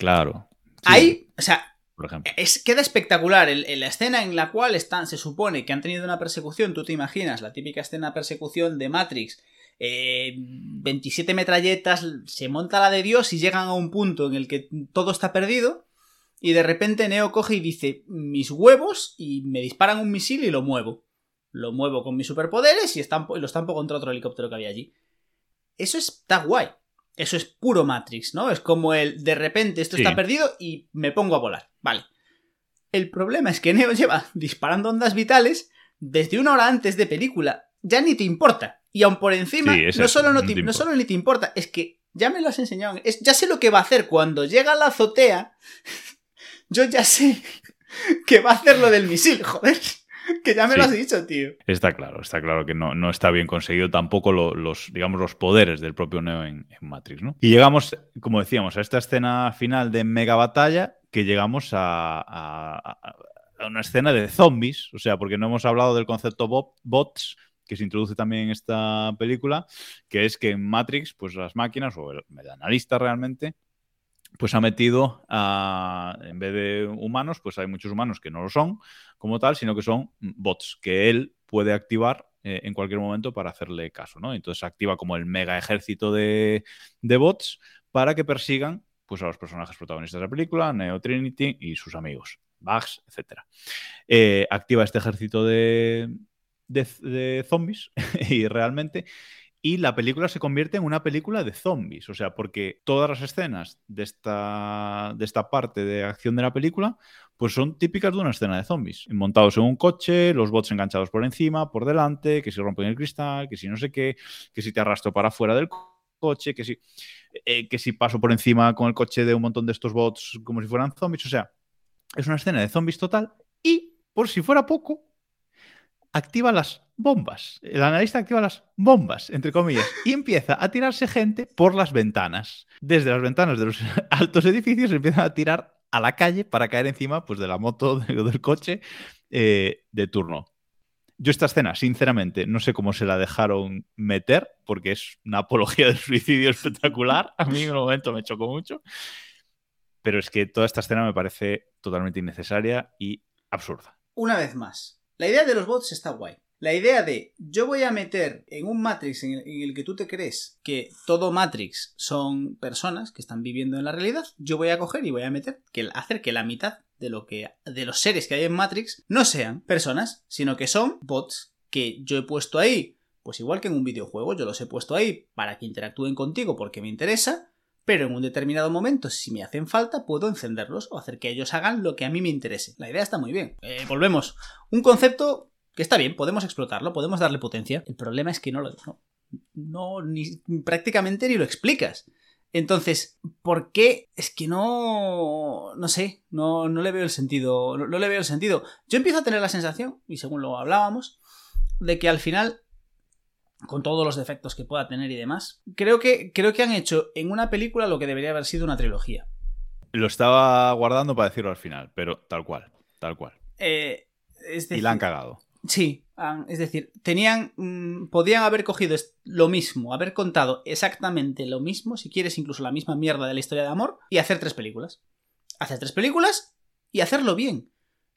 Claro. Sí, Ahí, o sea, Por ejemplo. es, queda espectacular el- el- la escena en la cual están, se supone que han tenido una persecución. Tú te imaginas la típica escena de persecución de Matrix. eh, 27 metralletas, se monta la de Dios y llegan a un punto en el que todo está perdido. Y de repente Neo coge y dice: Mis huevos, y me disparan un misil y lo muevo. Lo muevo con mis superpoderes y, estampo, y lo estampo contra otro helicóptero que había allí. Eso está guay. Eso es puro Matrix, ¿no? Es como el de repente esto Sí. está perdido y me pongo a volar. Vale. El problema es que Neo lleva disparando ondas vitales desde una hora antes de película. Ya ni te importa. Y aun por encima, Sí, no, solo no, te- no solo ni te importa, es que ya me lo has enseñado. Es, ya sé lo que va a hacer cuando llega a la azotea. Yo ya sé que va a hacer lo del misil, joder. Que ya me lo has dicho, tío. Está claro, está claro que no, no está bien conseguido tampoco lo- los, digamos, los poderes del propio Neo en, en Matrix, ¿no? Y llegamos, como decíamos, a esta escena final de mega batalla que llegamos a, a- una escena de zombies, o sea, porque no hemos hablado del concepto bo- bots que se introduce también en esta película, que es que en Matrix, pues las máquinas, o el, el analista realmente, pues ha metido a, en vez de humanos, pues hay muchos humanos que no lo son como tal, sino que son bots que él puede activar eh, en cualquier momento para hacerle caso, ¿no? Entonces activa como el mega ejército de, bots para que persigan pues, a los personajes protagonistas de la película, Neo Trinity y sus amigos, Bugs, etc. activa este ejército de, de, de zombies y realmente y la película se convierte en una película de zombies. O sea, porque todas las escenas de esta, de esta parte de acción de la película, pues son típicas de una escena de zombies. Montados en un coche, los bots enganchados por encima, por delante, que si rompen el cristal, que si no sé qué, que si te arrastro para afuera del co- coche, que si, eh, que si paso por encima con el coche de un montón de estos bots como si fueran zombies. O sea, es una escena de zombies total y, por si fuera poco, activa las bombas. El analista activa las bombas, entre comillas, y empieza a tirarse gente por las ventanas. Desde las ventanas de los altos edificios empiezan a tirar a la calle para caer encima pues, de la moto de- del coche eh, de turno. Yo esta escena, sinceramente, no sé cómo se la dejaron meter, porque es una apología del suicidio espectacular. A mí en un momento me chocó mucho. Pero es que toda esta escena me parece totalmente innecesaria y absurda. Una vez más, la idea de los bots está guay. La idea de yo voy a meter en un Matrix en el, que tú te crees que todo Matrix son personas que están viviendo en la realidad, yo voy a coger y voy a meter que hacer que la mitad de lo que de los seres que hay en Matrix no sean personas, sino que son bots que yo he puesto ahí Pues igual que en un videojuego, yo los he puesto ahí para que interactúen contigo porque me interesa, pero en un determinado momento, si me hacen falta, puedo encenderlos o hacer que ellos hagan lo que a mí me interese. La idea está muy bien. Eh, volvemos. Un concepto que está bien, podemos explotarlo, podemos darle potencia. El problema es que no lo... No, ni, prácticamente ni lo explicas. Entonces, ¿por qué? Es que no. No sé, no, no le veo el sentido. No, le veo el sentido. Yo empiezo a tener la sensación, y según lo hablábamos, de que al final, con todos los defectos que pueda tener y demás, creo que, creo que han hecho en una película lo que debería haber sido una trilogía. Lo estaba guardando para decirlo al final, pero tal cual, tal cual. Eh, es decir, y la han cagado. Sí, es decir, tenían. Mmm, podían haber cogido lo mismo, haber contado exactamente lo mismo, si quieres, incluso la misma mierda de la historia de amor, y hacer tres películas. Hacer tres películas y hacerlo bien.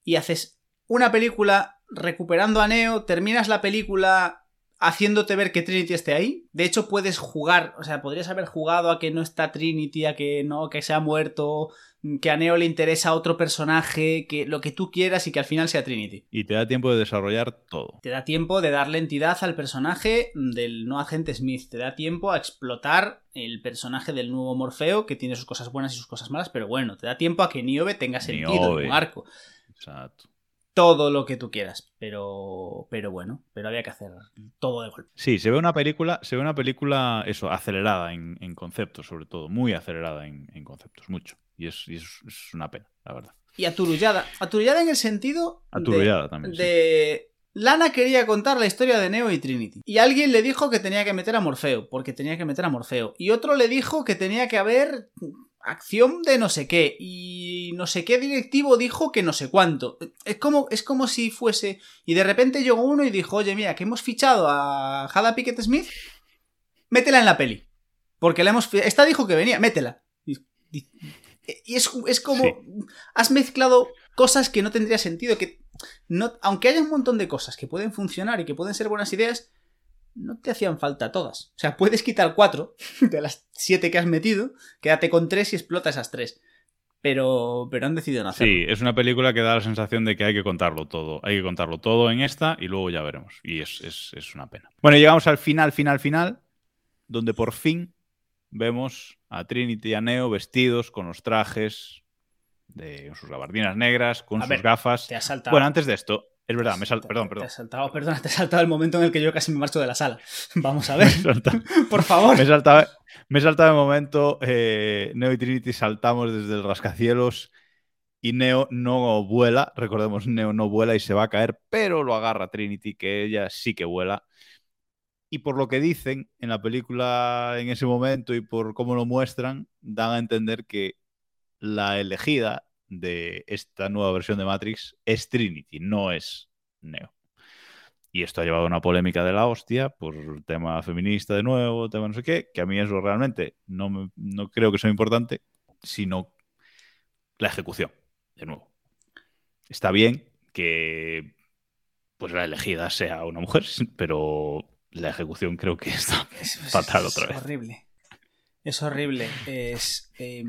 Y haces una película recuperando a Neo, terminas la película haciéndote ver que Trinity esté ahí. De hecho, puedes jugar, o sea, podrías haber jugado a que no está Trinity, a que no, que se ha muerto, que a Neo le interesa otro personaje, que lo que tú quieras y que al final sea Trinity. Y te da tiempo de desarrollar todo. Te da tiempo de darle entidad al personaje del no agente Smith. Te da tiempo a explotar el personaje del nuevo Morfeo, que tiene sus cosas buenas y sus cosas malas, pero bueno, te da tiempo a que Niobe tenga sentido Niobe. en un arco. Exacto. Todo lo que tú quieras, pero pero bueno, pero había que hacer todo de golpe. Sí, se ve una película, se ve una película, eso, acelerada en, en conceptos, sobre todo, muy acelerada en, en conceptos, mucho. Y, es, y es, es, una pena, la verdad. Y aturullada. Aturullada en el sentido. Aturullada de, también. De. Sí. Lana quería contar la historia de Neo y Trinity. Y alguien le dijo que tenía que meter a Morfeo, porque tenía que meter a Morfeo. Y otro le dijo que tenía que haber acción de no sé qué. Y no sé qué directivo dijo que no sé cuánto. Es como, es como si fuese. Y de repente llegó uno y dijo: Oye, mira, que hemos fichado a Hada Pickett Smith. Métela en la peli. Porque la hemos. Esta dijo que venía, métela. Y, y, y es, es, como. Sí. Has mezclado cosas que no tendría sentido. Que. No, aunque haya un montón de cosas que pueden funcionar y que pueden ser buenas ideas, no te hacían falta todas. O sea, puedes quitar cuatro de las siete que has metido, quédate con tres y explota esas tres. Pero, pero han decidido no hacerlo. Sí, es una película que da la sensación de que hay que contarlo todo. Hay que contarlo todo en esta y luego ya veremos. Y es, es, es una pena. Bueno, llegamos al final, final, final, donde por fin vemos a Trinity y a Neo vestidos con los trajes de sus gabardinas negras, con a sus ver, gafas. Te has saltado. Bueno, antes de esto, es verdad, me saltado. Perdón, perdón. Te has saltado, perdona, te has saltado el momento en el que yo casi me marcho de la sala. Vamos a ver. Por favor. Me he saltado, me he saltado el momento. Eh, Neo y Trinity saltamos desde el rascacielos y Neo no vuela. Recordemos, Neo no vuela y se va a caer, pero lo agarra Trinity, que ella sí que vuela. Y por lo que dicen en la película en ese momento y por cómo lo muestran, dan a entender que la elegida de esta nueva versión de Matrix es Trinity, no es Neo. Y esto ha llevado a una polémica de la hostia por tema feminista de nuevo, tema no sé qué, que a mí eso realmente no, me, no creo que sea importante, sino la ejecución, de nuevo. Está bien que pues la elegida sea una mujer, pero la ejecución creo que está es, fatal es otra vez. Es horrible. Es horrible. Es... Eh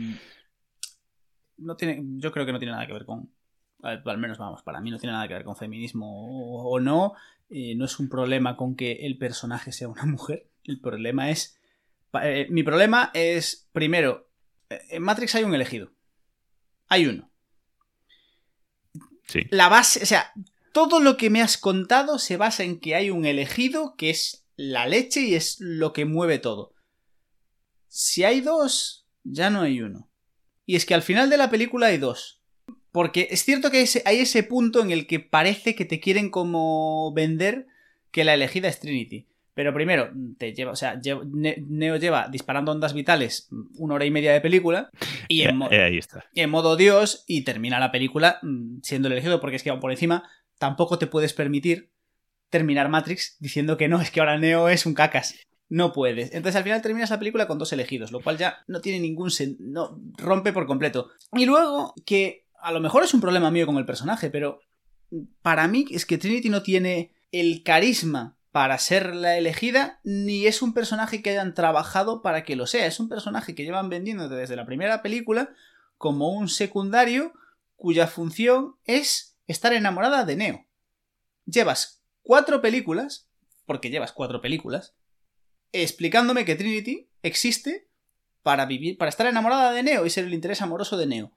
no tiene, yo creo que no tiene nada que ver con, al menos vamos, para mí no tiene nada que ver con feminismo o, o no, eh, no es un problema con que el personaje sea una mujer, el problema es, eh, mi problema es, primero, en Matrix hay un elegido, hay uno. Sí. La base, o sea, todo lo que me has contado se basa en que hay un elegido que es la leche y es lo que mueve todo. Si hay dos, ya no hay uno. Y es que al final de la película hay dos. Porque es cierto que hay ese punto en el que parece que te quieren como vender que la elegida es Trinity. Pero primero, te lleva, o sea, Neo lleva disparando ondas vitales una hora y media de película. Y en, eh, ahí está. y en modo Dios. Y termina la película mm, siendo el elegido. Porque es que por encima tampoco te puedes permitir terminar Matrix diciendo que no, es que ahora Neo es un cacas. No puedes. Entonces al final terminas la película con dos elegidos, lo cual ya no tiene ningún sentido. No, rompe por completo. Y luego, que a lo mejor es un problema mío con el personaje, pero para mí es que Trinity no tiene el carisma para ser la elegida, ni es un personaje que hayan trabajado para que lo sea. Es un personaje que llevan vendiendo desde la primera película como un secundario cuya función es estar enamorada de Neo. Llevas cuatro películas porque llevas cuatro películas, explicándome que Trinity existe para vivir, para estar enamorada de Neo y ser el interés amoroso de Neo.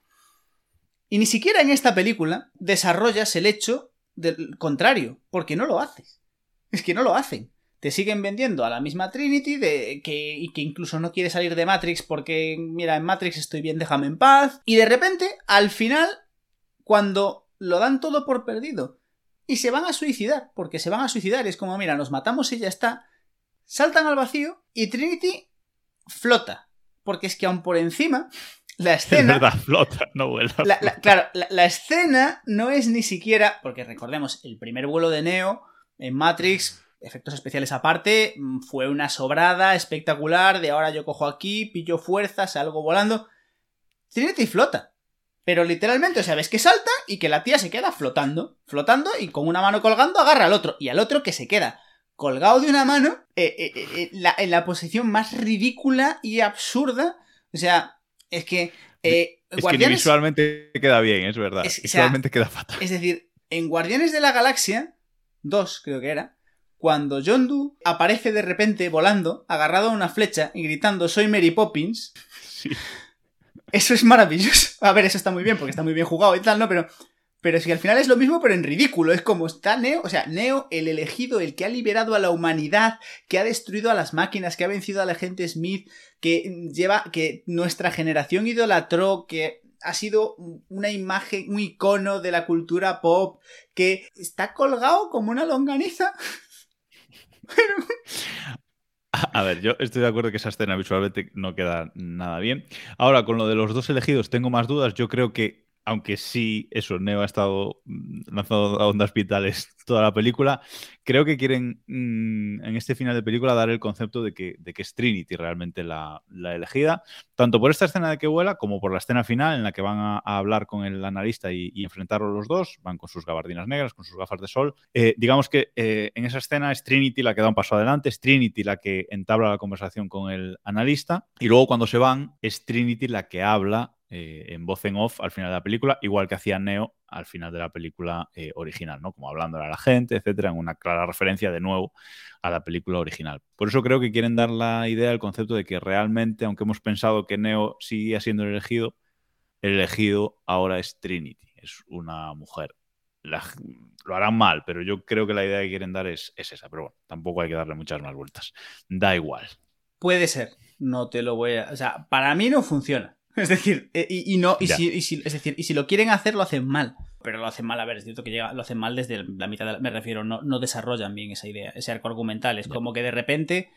Y ni siquiera en esta película desarrollas el hecho del contrario, porque no lo haces. Es que no lo hacen. Te siguen vendiendo a la misma Trinity de que, y que incluso no quiere salir de Matrix porque, mira, en Matrix estoy bien, déjame en paz. Y de repente, al final, cuando lo dan todo por perdido y se van a suicidar, porque se van a suicidar, es como, mira, nos matamos y ya está, saltan al vacío y Trinity flota. Porque es que aún por encima, la escena... Es verdad, flota, no vuela. La, la, claro, la, la, escena no es ni siquiera. Porque recordemos, el primer vuelo de Neo en Matrix, efectos especiales aparte, mm, fue una sobrada espectacular. De ahora yo cojo aquí, pillo fuerza, salgo volando. Trinity flota. Pero literalmente, o sea, ves que salta y que la tía se queda flotando. Flotando y con una mano colgando agarra al otro. Y al otro que se queda colgado de una mano eh, eh, eh, la, en la posición más ridícula y absurda. O sea, es que. Es Guardianes... que visualmente queda bien, es verdad. Es, visualmente o sea, queda fatal. Es decir, en Guardianes de la Galaxia 2, creo que era, cuando John Doe aparece de repente volando, agarrado a una flecha y gritando Soy Mary Poppins. Sí. Eso es maravilloso. A ver, eso está muy bien, porque está muy bien jugado y tal, ¿no? Pero. Pero si al final es lo mismo, pero en ridículo. Es como está Neo, o sea, Neo, el elegido, el que ha liberado a la humanidad, que ha destruido a las máquinas, que ha vencido a la gente Smith, que lleva, que nuestra generación idolatró, que ha sido una imagen, un icono de la cultura pop, que está colgado como una longaniza. A ver, yo estoy de acuerdo que esa escena visualmente no queda nada bien. Ahora, con lo de los dos elegidos tengo más dudas. Yo creo que aunque sí, eso, Neo ha estado lanzado a ondas vitales toda la película, creo que quieren mmm, en este final de película dar el concepto de que, de que es Trinity realmente la, la, elegida, tanto por esta escena de que vuela como por la escena final en la que van a, a hablar con el analista y, y, enfrentarlo los dos, van con sus gabardinas negras, con sus gafas de sol. Eh, digamos que eh, en esa escena es Trinity la que da un paso adelante, es Trinity la que entabla la conversación con el analista y luego cuando se van es Trinity la que habla eh, en voz en off al final de la película, igual que hacía Neo al final de la película eh, original, ¿no? Como hablándole a la gente, etcétera, en una clara referencia de nuevo a la película original. Por eso creo que quieren dar la idea, el concepto de que realmente, aunque hemos pensado que Neo seguía siendo el elegido, el elegido ahora es Trinity, es una mujer. Lo harán mal, pero yo creo que la idea que quieren dar es, es esa. Pero bueno, tampoco hay que darle muchas más vueltas. Da igual. Puede ser, no te lo voy a. O sea, para mí no funciona. Es decir, eh, y, y no, y si, y si, es decir, y si lo quieren hacer, lo hacen mal. Pero lo hacen mal, a ver, es cierto que llega, lo hacen mal desde la mitad, de la, me refiero, no, no desarrollan bien esa idea, ese arco argumental. Es como que de repente.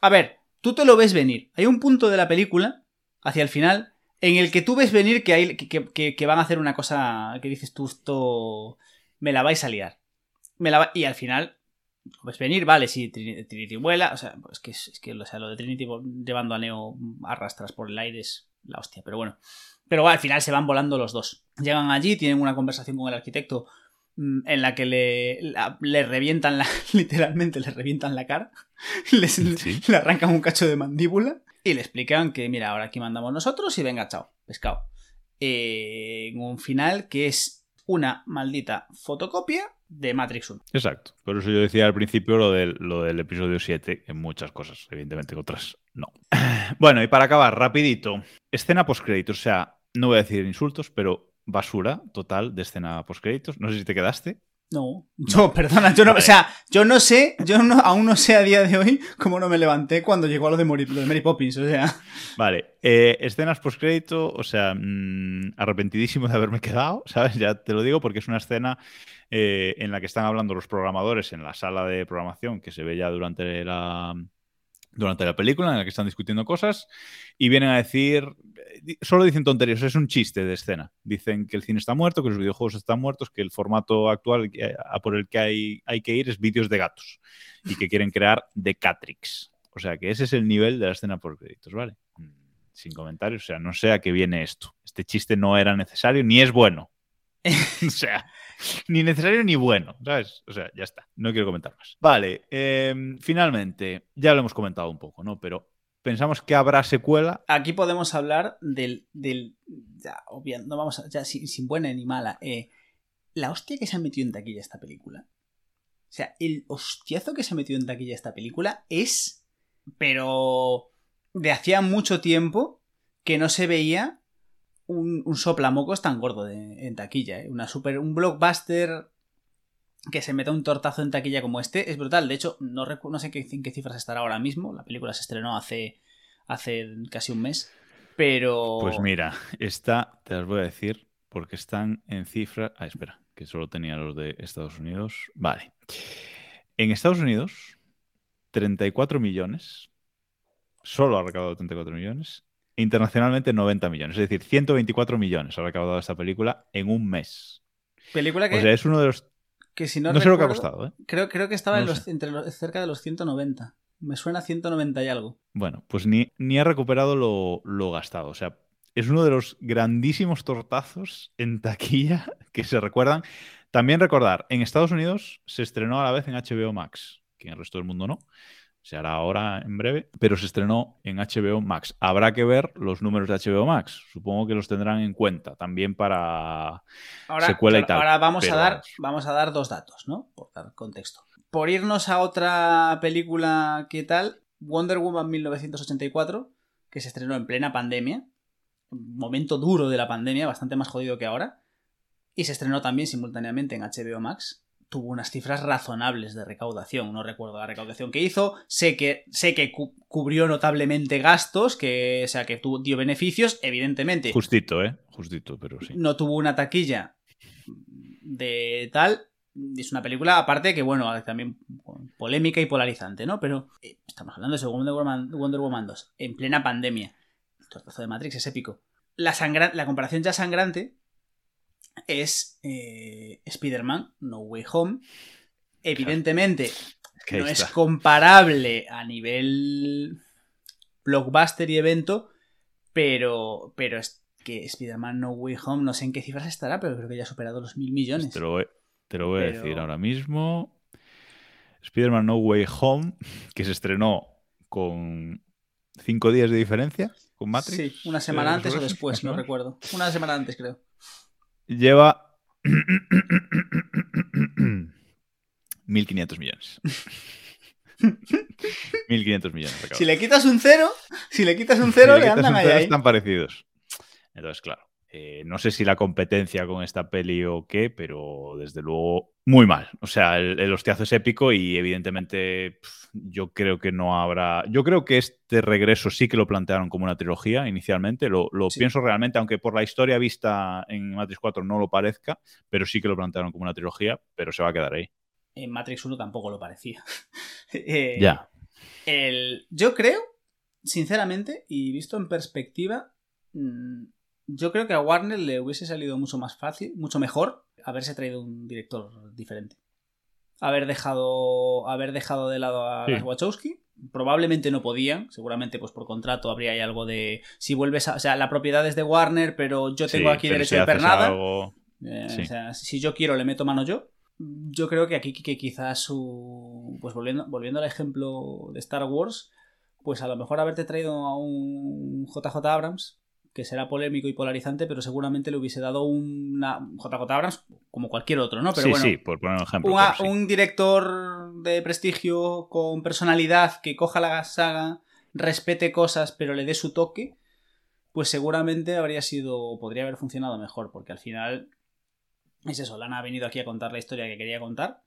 A ver, tú te lo ves venir. Hay un punto de la película, hacia el final, en el que tú ves venir que, hay, que, que, que van a hacer una cosa que dices tú, esto. Me la vais a liar. Me la va... Y al final, pues venir, vale, sí, Trinity, vuela, o sea, es que, es que o sea, lo de Trinity llevando a Neo arrastras por el aire es la hostia, pero bueno. Pero bueno, al final se van volando los dos. Llegan allí, tienen una conversación con el arquitecto mmm, en la que le, la, le revientan la, literalmente le revientan la cara, les, sí. le arrancan un cacho de mandíbula y le explican que, mira, ahora aquí mandamos nosotros y venga, chao, pescado. Eh, en un final que es una maldita fotocopia de Matrix 1. Exacto. Por eso yo decía al principio lo del, episodio 7, en muchas cosas, evidentemente en otras no. Bueno, y para acabar, rapidito. Escena postcréditos, o sea, no voy a decir insultos, pero basura total de escena postcréditos. No sé si te quedaste. No, yo, perdona, yo no, vale. o sea, yo no sé, yo no, aún no sé a día de hoy cómo no me levanté cuando llegó a lo de, Mori, lo de Mary Poppins, o sea. Vale, eh, escenas postcrédito, o sea, mmm, arrepentidísimo de haberme quedado, ¿sabes? Ya te lo digo porque es una escena eh, en la que están hablando los programadores en la sala de programación que se ve ya durante la, durante la película en la que están discutiendo cosas y vienen a decir, solo dicen tonterías, es un chiste de escena. Dicen que el cine está muerto, que los videojuegos están muertos, que el formato actual a por el que hay, hay que ir es vídeos de gatos y que quieren crear The Catrix. O sea que ese es el nivel de la escena por créditos, ¿vale? Sin comentarios, o sea, no sé a qué viene esto. Este chiste no era necesario ni es bueno. o sea, ni necesario ni bueno, ¿sabes? O sea, ya está, no quiero comentar más. Vale, eh, finalmente, ya lo hemos comentado un poco, ¿no? Pero pensamos que habrá secuela. Aquí podemos hablar del. del ya, obvio, no vamos a, ya sin, sin, buena ni mala. Eh, la hostia que se ha metido en taquilla esta película. O sea, el hostiazo que se metió en taquilla esta película es. Pero. De hacía mucho tiempo que no se veía un, un soplamocos tan gordo en taquilla. ¿eh? Una super, un blockbuster que se meta un tortazo en taquilla como este es brutal. De hecho, no, no sé qué, en qué cifras estará ahora mismo. La película se estrenó hace, hace casi un mes. Pero. Pues mira, esta te las voy a decir porque están en cifras. Ah, espera, que solo tenía los de Estados Unidos. Vale. En Estados Unidos, 34 millones. Solo ha recaudado 34 millones. Internacionalmente, 90 millones. Es decir, 124 millones ha recaudado esta película en un mes. Película que, O sea, es uno de los. que si no, No, sé lo que ha costado, ¿eh? Creo, creo que estaba No en lo los, sé. entre los- cerca de los 190. Me suena 190 y algo. Bueno, pues ni, ni ha recuperado lo, lo gastado. O sea, es uno de los grandísimos tortazos en taquilla que se recuerdan. También recordar, en Estados Unidos se estrenó a la vez en HBO Max, que en el resto del mundo no. Se hará ahora en breve, pero se estrenó en HBO Max. Habrá que ver los números de HBO Max. Supongo que los tendrán en cuenta también para Ahora, secuela y tal. ahora vamos, pero a dar, vamos. vamos a dar dos datos, ¿no? Por dar contexto. Por irnos a otra película, ¿qué tal? Wonder Woman 1984, que se estrenó en plena pandemia. Un momento duro de la pandemia, bastante más jodido que ahora. Y se estrenó también simultáneamente en HBO Max. Tuvo unas cifras razonables de recaudación. No recuerdo la recaudación que hizo. Sé que, sé que cu- cubrió notablemente gastos, que, o sea, que tuvo, dio beneficios, evidentemente Justito, ¿eh? Justito, pero sí. no tuvo una taquilla de tal. Es una película, aparte que, bueno, también polémica y polarizante, ¿no? Pero eh, estamos hablando de Wonder Woman, Wonder Woman 2, en plena pandemia. El tortazo de Matrix es épico. La, la comparación ya sangrante es eh, Spider-Man, No Way Home. Evidentemente, no es comparable a nivel blockbuster y evento, pero, pero es que Spider-Man No Way Home, no sé en qué cifras estará, pero creo que ya ha superado los mil millones. Te lo voy, te lo voy a decir ahora mismo. Spider-Man No Way Home, que se estrenó con cinco días de diferencia con Matrix. Sí, una semana eh, antes o después, no recuerdo. Una semana antes, creo. Lleva 1.500 millones. 1.500 millones. Si le quitas un cero, si le quitas un cero, Si le, quitas andan un cero, ahí. Están parecidos. Entonces, claro. Eh, no sé si la competencia con esta peli o qué, pero desde luego muy mal. O sea, el, el hostiazo es épico y evidentemente yo creo que no habrá. Yo creo que este regreso sí que lo plantearon como una trilogía inicialmente. Lo, lo Sí. pienso realmente, aunque por la historia vista en Matrix 4 no lo parezca, pero sí que lo plantearon como una trilogía, pero se va a quedar ahí. En Matrix 1 tampoco lo parecía. Eh, Ya. El, yo creo, sinceramente, y visto en perspectiva, mm, yo creo que a Warner le hubiese salido mucho más fácil, mucho mejor, haberse traído un director diferente. Haber dejado, haber dejado de lado a Sí. las Wachowski. Probablemente no podían, seguramente pues por contrato habría ahí algo de si vuelves a, o sea, la propiedad es de Warner, pero yo tengo Sí, aquí derecho si de pernada. algo- Eh, Sí. O sea, si yo quiero le meto mano yo. Yo creo que aquí que quizás su. Pues volviendo, volviendo al ejemplo de Star Wars, pues a lo mejor haberte traído a un JJ Abrams, que será polémico y polarizante, pero seguramente le hubiese dado una. JJ Abrams, como cualquier otro, ¿no? Pero sí, bueno, sí, por poner un ejemplo. un, sí. director de prestigio con personalidad que coja la saga, respete cosas, pero le dé su toque, pues seguramente habría sido, podría haber funcionado mejor, porque al final es eso, Lana ha venido aquí a contar la historia que quería contar,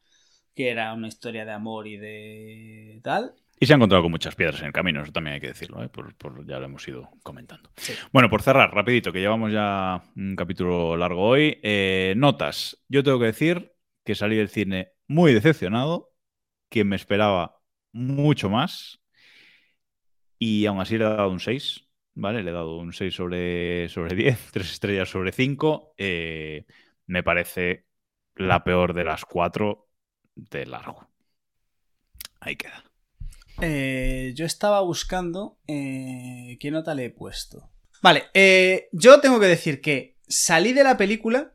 que era una historia de amor y de tal. Y se ha encontrado con muchas piedras en el camino, eso también hay que decirlo, ¿eh? por, por- ya lo hemos ido comentando. Sí. Bueno, por cerrar, rapidito, que llevamos ya un capítulo largo hoy. eh, notas. Yo tengo que decir que salí del cine muy decepcionado, que me esperaba mucho más y aún así le he dado un 6, ¿vale? Le he dado un 6 sobre, sobre 10, 3 estrellas sobre 5. eh, me parece la peor de las cuatro de largo. Ahí queda. Eh, yo estaba buscando eh, qué nota le he puesto. Vale, eh, yo tengo que decir que salí de la película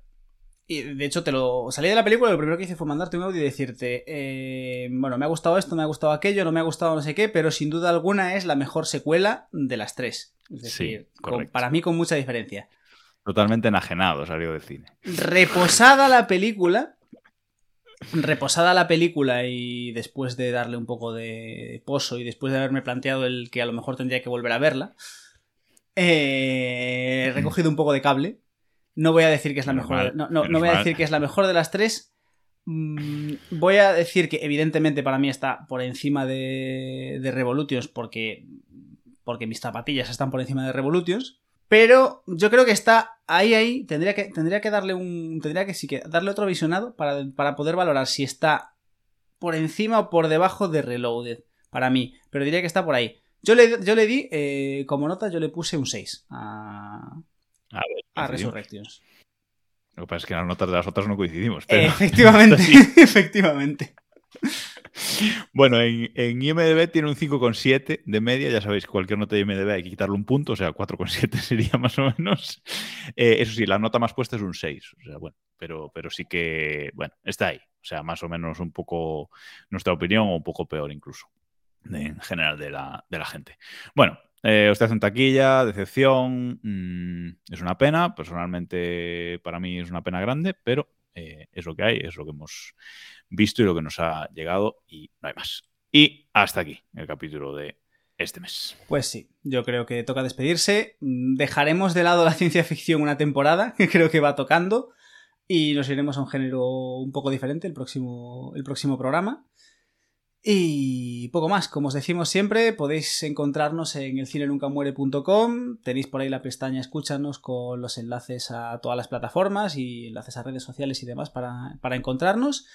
y de hecho te lo salí de la película y lo primero que hice fue mandarte un audio y decirte eh, bueno me ha gustado esto me ha gustado aquello no me ha gustado no sé qué pero sin duda alguna es la mejor secuela de las tres es decir con- correcto. para mí con mucha diferencia Totalmente enajenado salió del cine. reposada la película reposada la película y después de darle un poco de pozo y después de haberme planteado el que a lo mejor tendría que volver a verla, eh, he recogido un poco de cable. No voy a decir que es la mejor. no, no- no voy a decir que es la mejor de las tres. Mm, Voy a decir que evidentemente para mí está por encima de, de Revolutions porque, porque mis zapatillas están por encima de Revolutions. Pero yo creo que está ahí, ahí. Tendría que, tendría que darle un. Tendría que sí que darle otro visionado para, para poder valorar si está por encima o por debajo de Reloaded. Para mí. Pero diría que está por ahí. Yo le, yo le di, eh, como nota, yo le puse un 6 a, A ver, a. Resurrections. Lo que pasa es que en las notas de las otras no coincidimos. Pero... Efectivamente, efectivamente. Bueno, en, en IMDB tiene un 5,7 de media. Ya sabéis cualquier nota de IMDB hay que quitarle un punto, o sea, 4,7 sería más o menos. Eh, eso sí, la nota más puesta es un 6. O sea, bueno, pero, pero sí que, bueno, está ahí. O sea, más o menos un poco nuestra opinión o un poco peor incluso, en general de la, de la gente. Bueno, eh, usted hace en taquilla, decepción, mm, es una pena. Personalmente, para mí es una pena grande, pero eh, es lo que hay, es lo que hemos visto y lo que nos ha llegado y no hay más. Y hasta aquí el capítulo de este mes. Pues sí, yo creo que toca despedirse. Mm, Dejaremos de lado la ciencia ficción una temporada, que creo que va tocando, y nos iremos a un género un poco diferente el próximo, el próximo programa. Y poco más, como os decimos siempre, podéis encontrarnos en elcinenuncamuere.com, tenéis por ahí la pestaña Escúchanos con los enlaces a todas las plataformas y enlaces a redes sociales y demás para, para encontrarnos.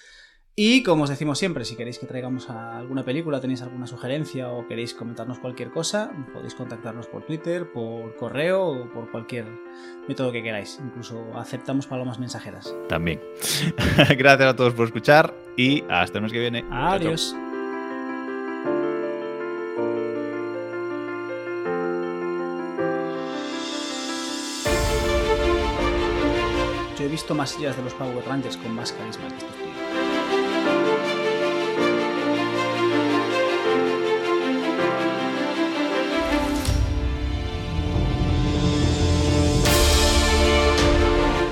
Y como os decimos siempre, si queréis que traigamos a alguna película, tenéis alguna sugerencia o queréis comentarnos cualquier cosa, podéis contactarnos por Twitter, por correo o por cualquier método que queráis. Incluso aceptamos palomas mensajeras. También. Gracias a todos por escuchar y hasta el mes que viene. Chao, chao. Visto más de los Power Rangers con más carisma que estos tíos.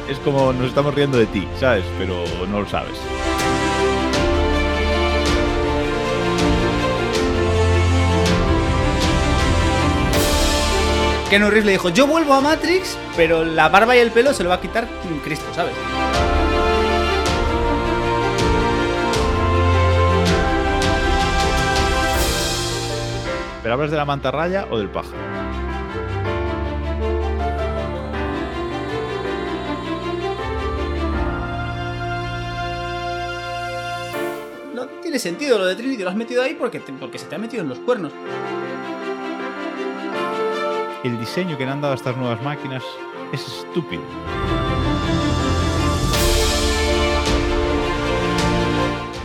Es como nos estamos riendo de ti, ¿sabes? Pero no lo sabes. Keanu Reeves le dijo, yo vuelvo a Matrix, pero la barba y el pelo se lo va a quitar Cristo, ¿sabes? ¿Pero hablas de la mantarraya o del pájaro? No tiene sentido lo de Trinity, lo has metido ahí porque, te- porque se te ha metido en los cuernos. El diseño que le han dado a estas nuevas máquinas es estúpido.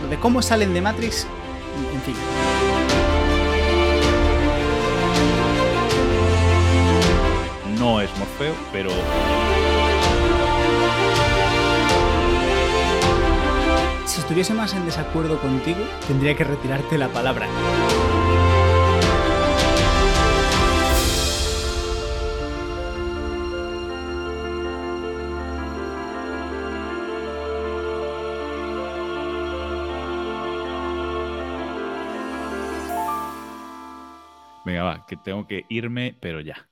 Lo de cómo salen de Matrix, en fin. No es Morfeo, pero Si estuviese más en desacuerdo contigo, tendría que retirarte la palabra. Venga, va, que tengo que irme, pero ya.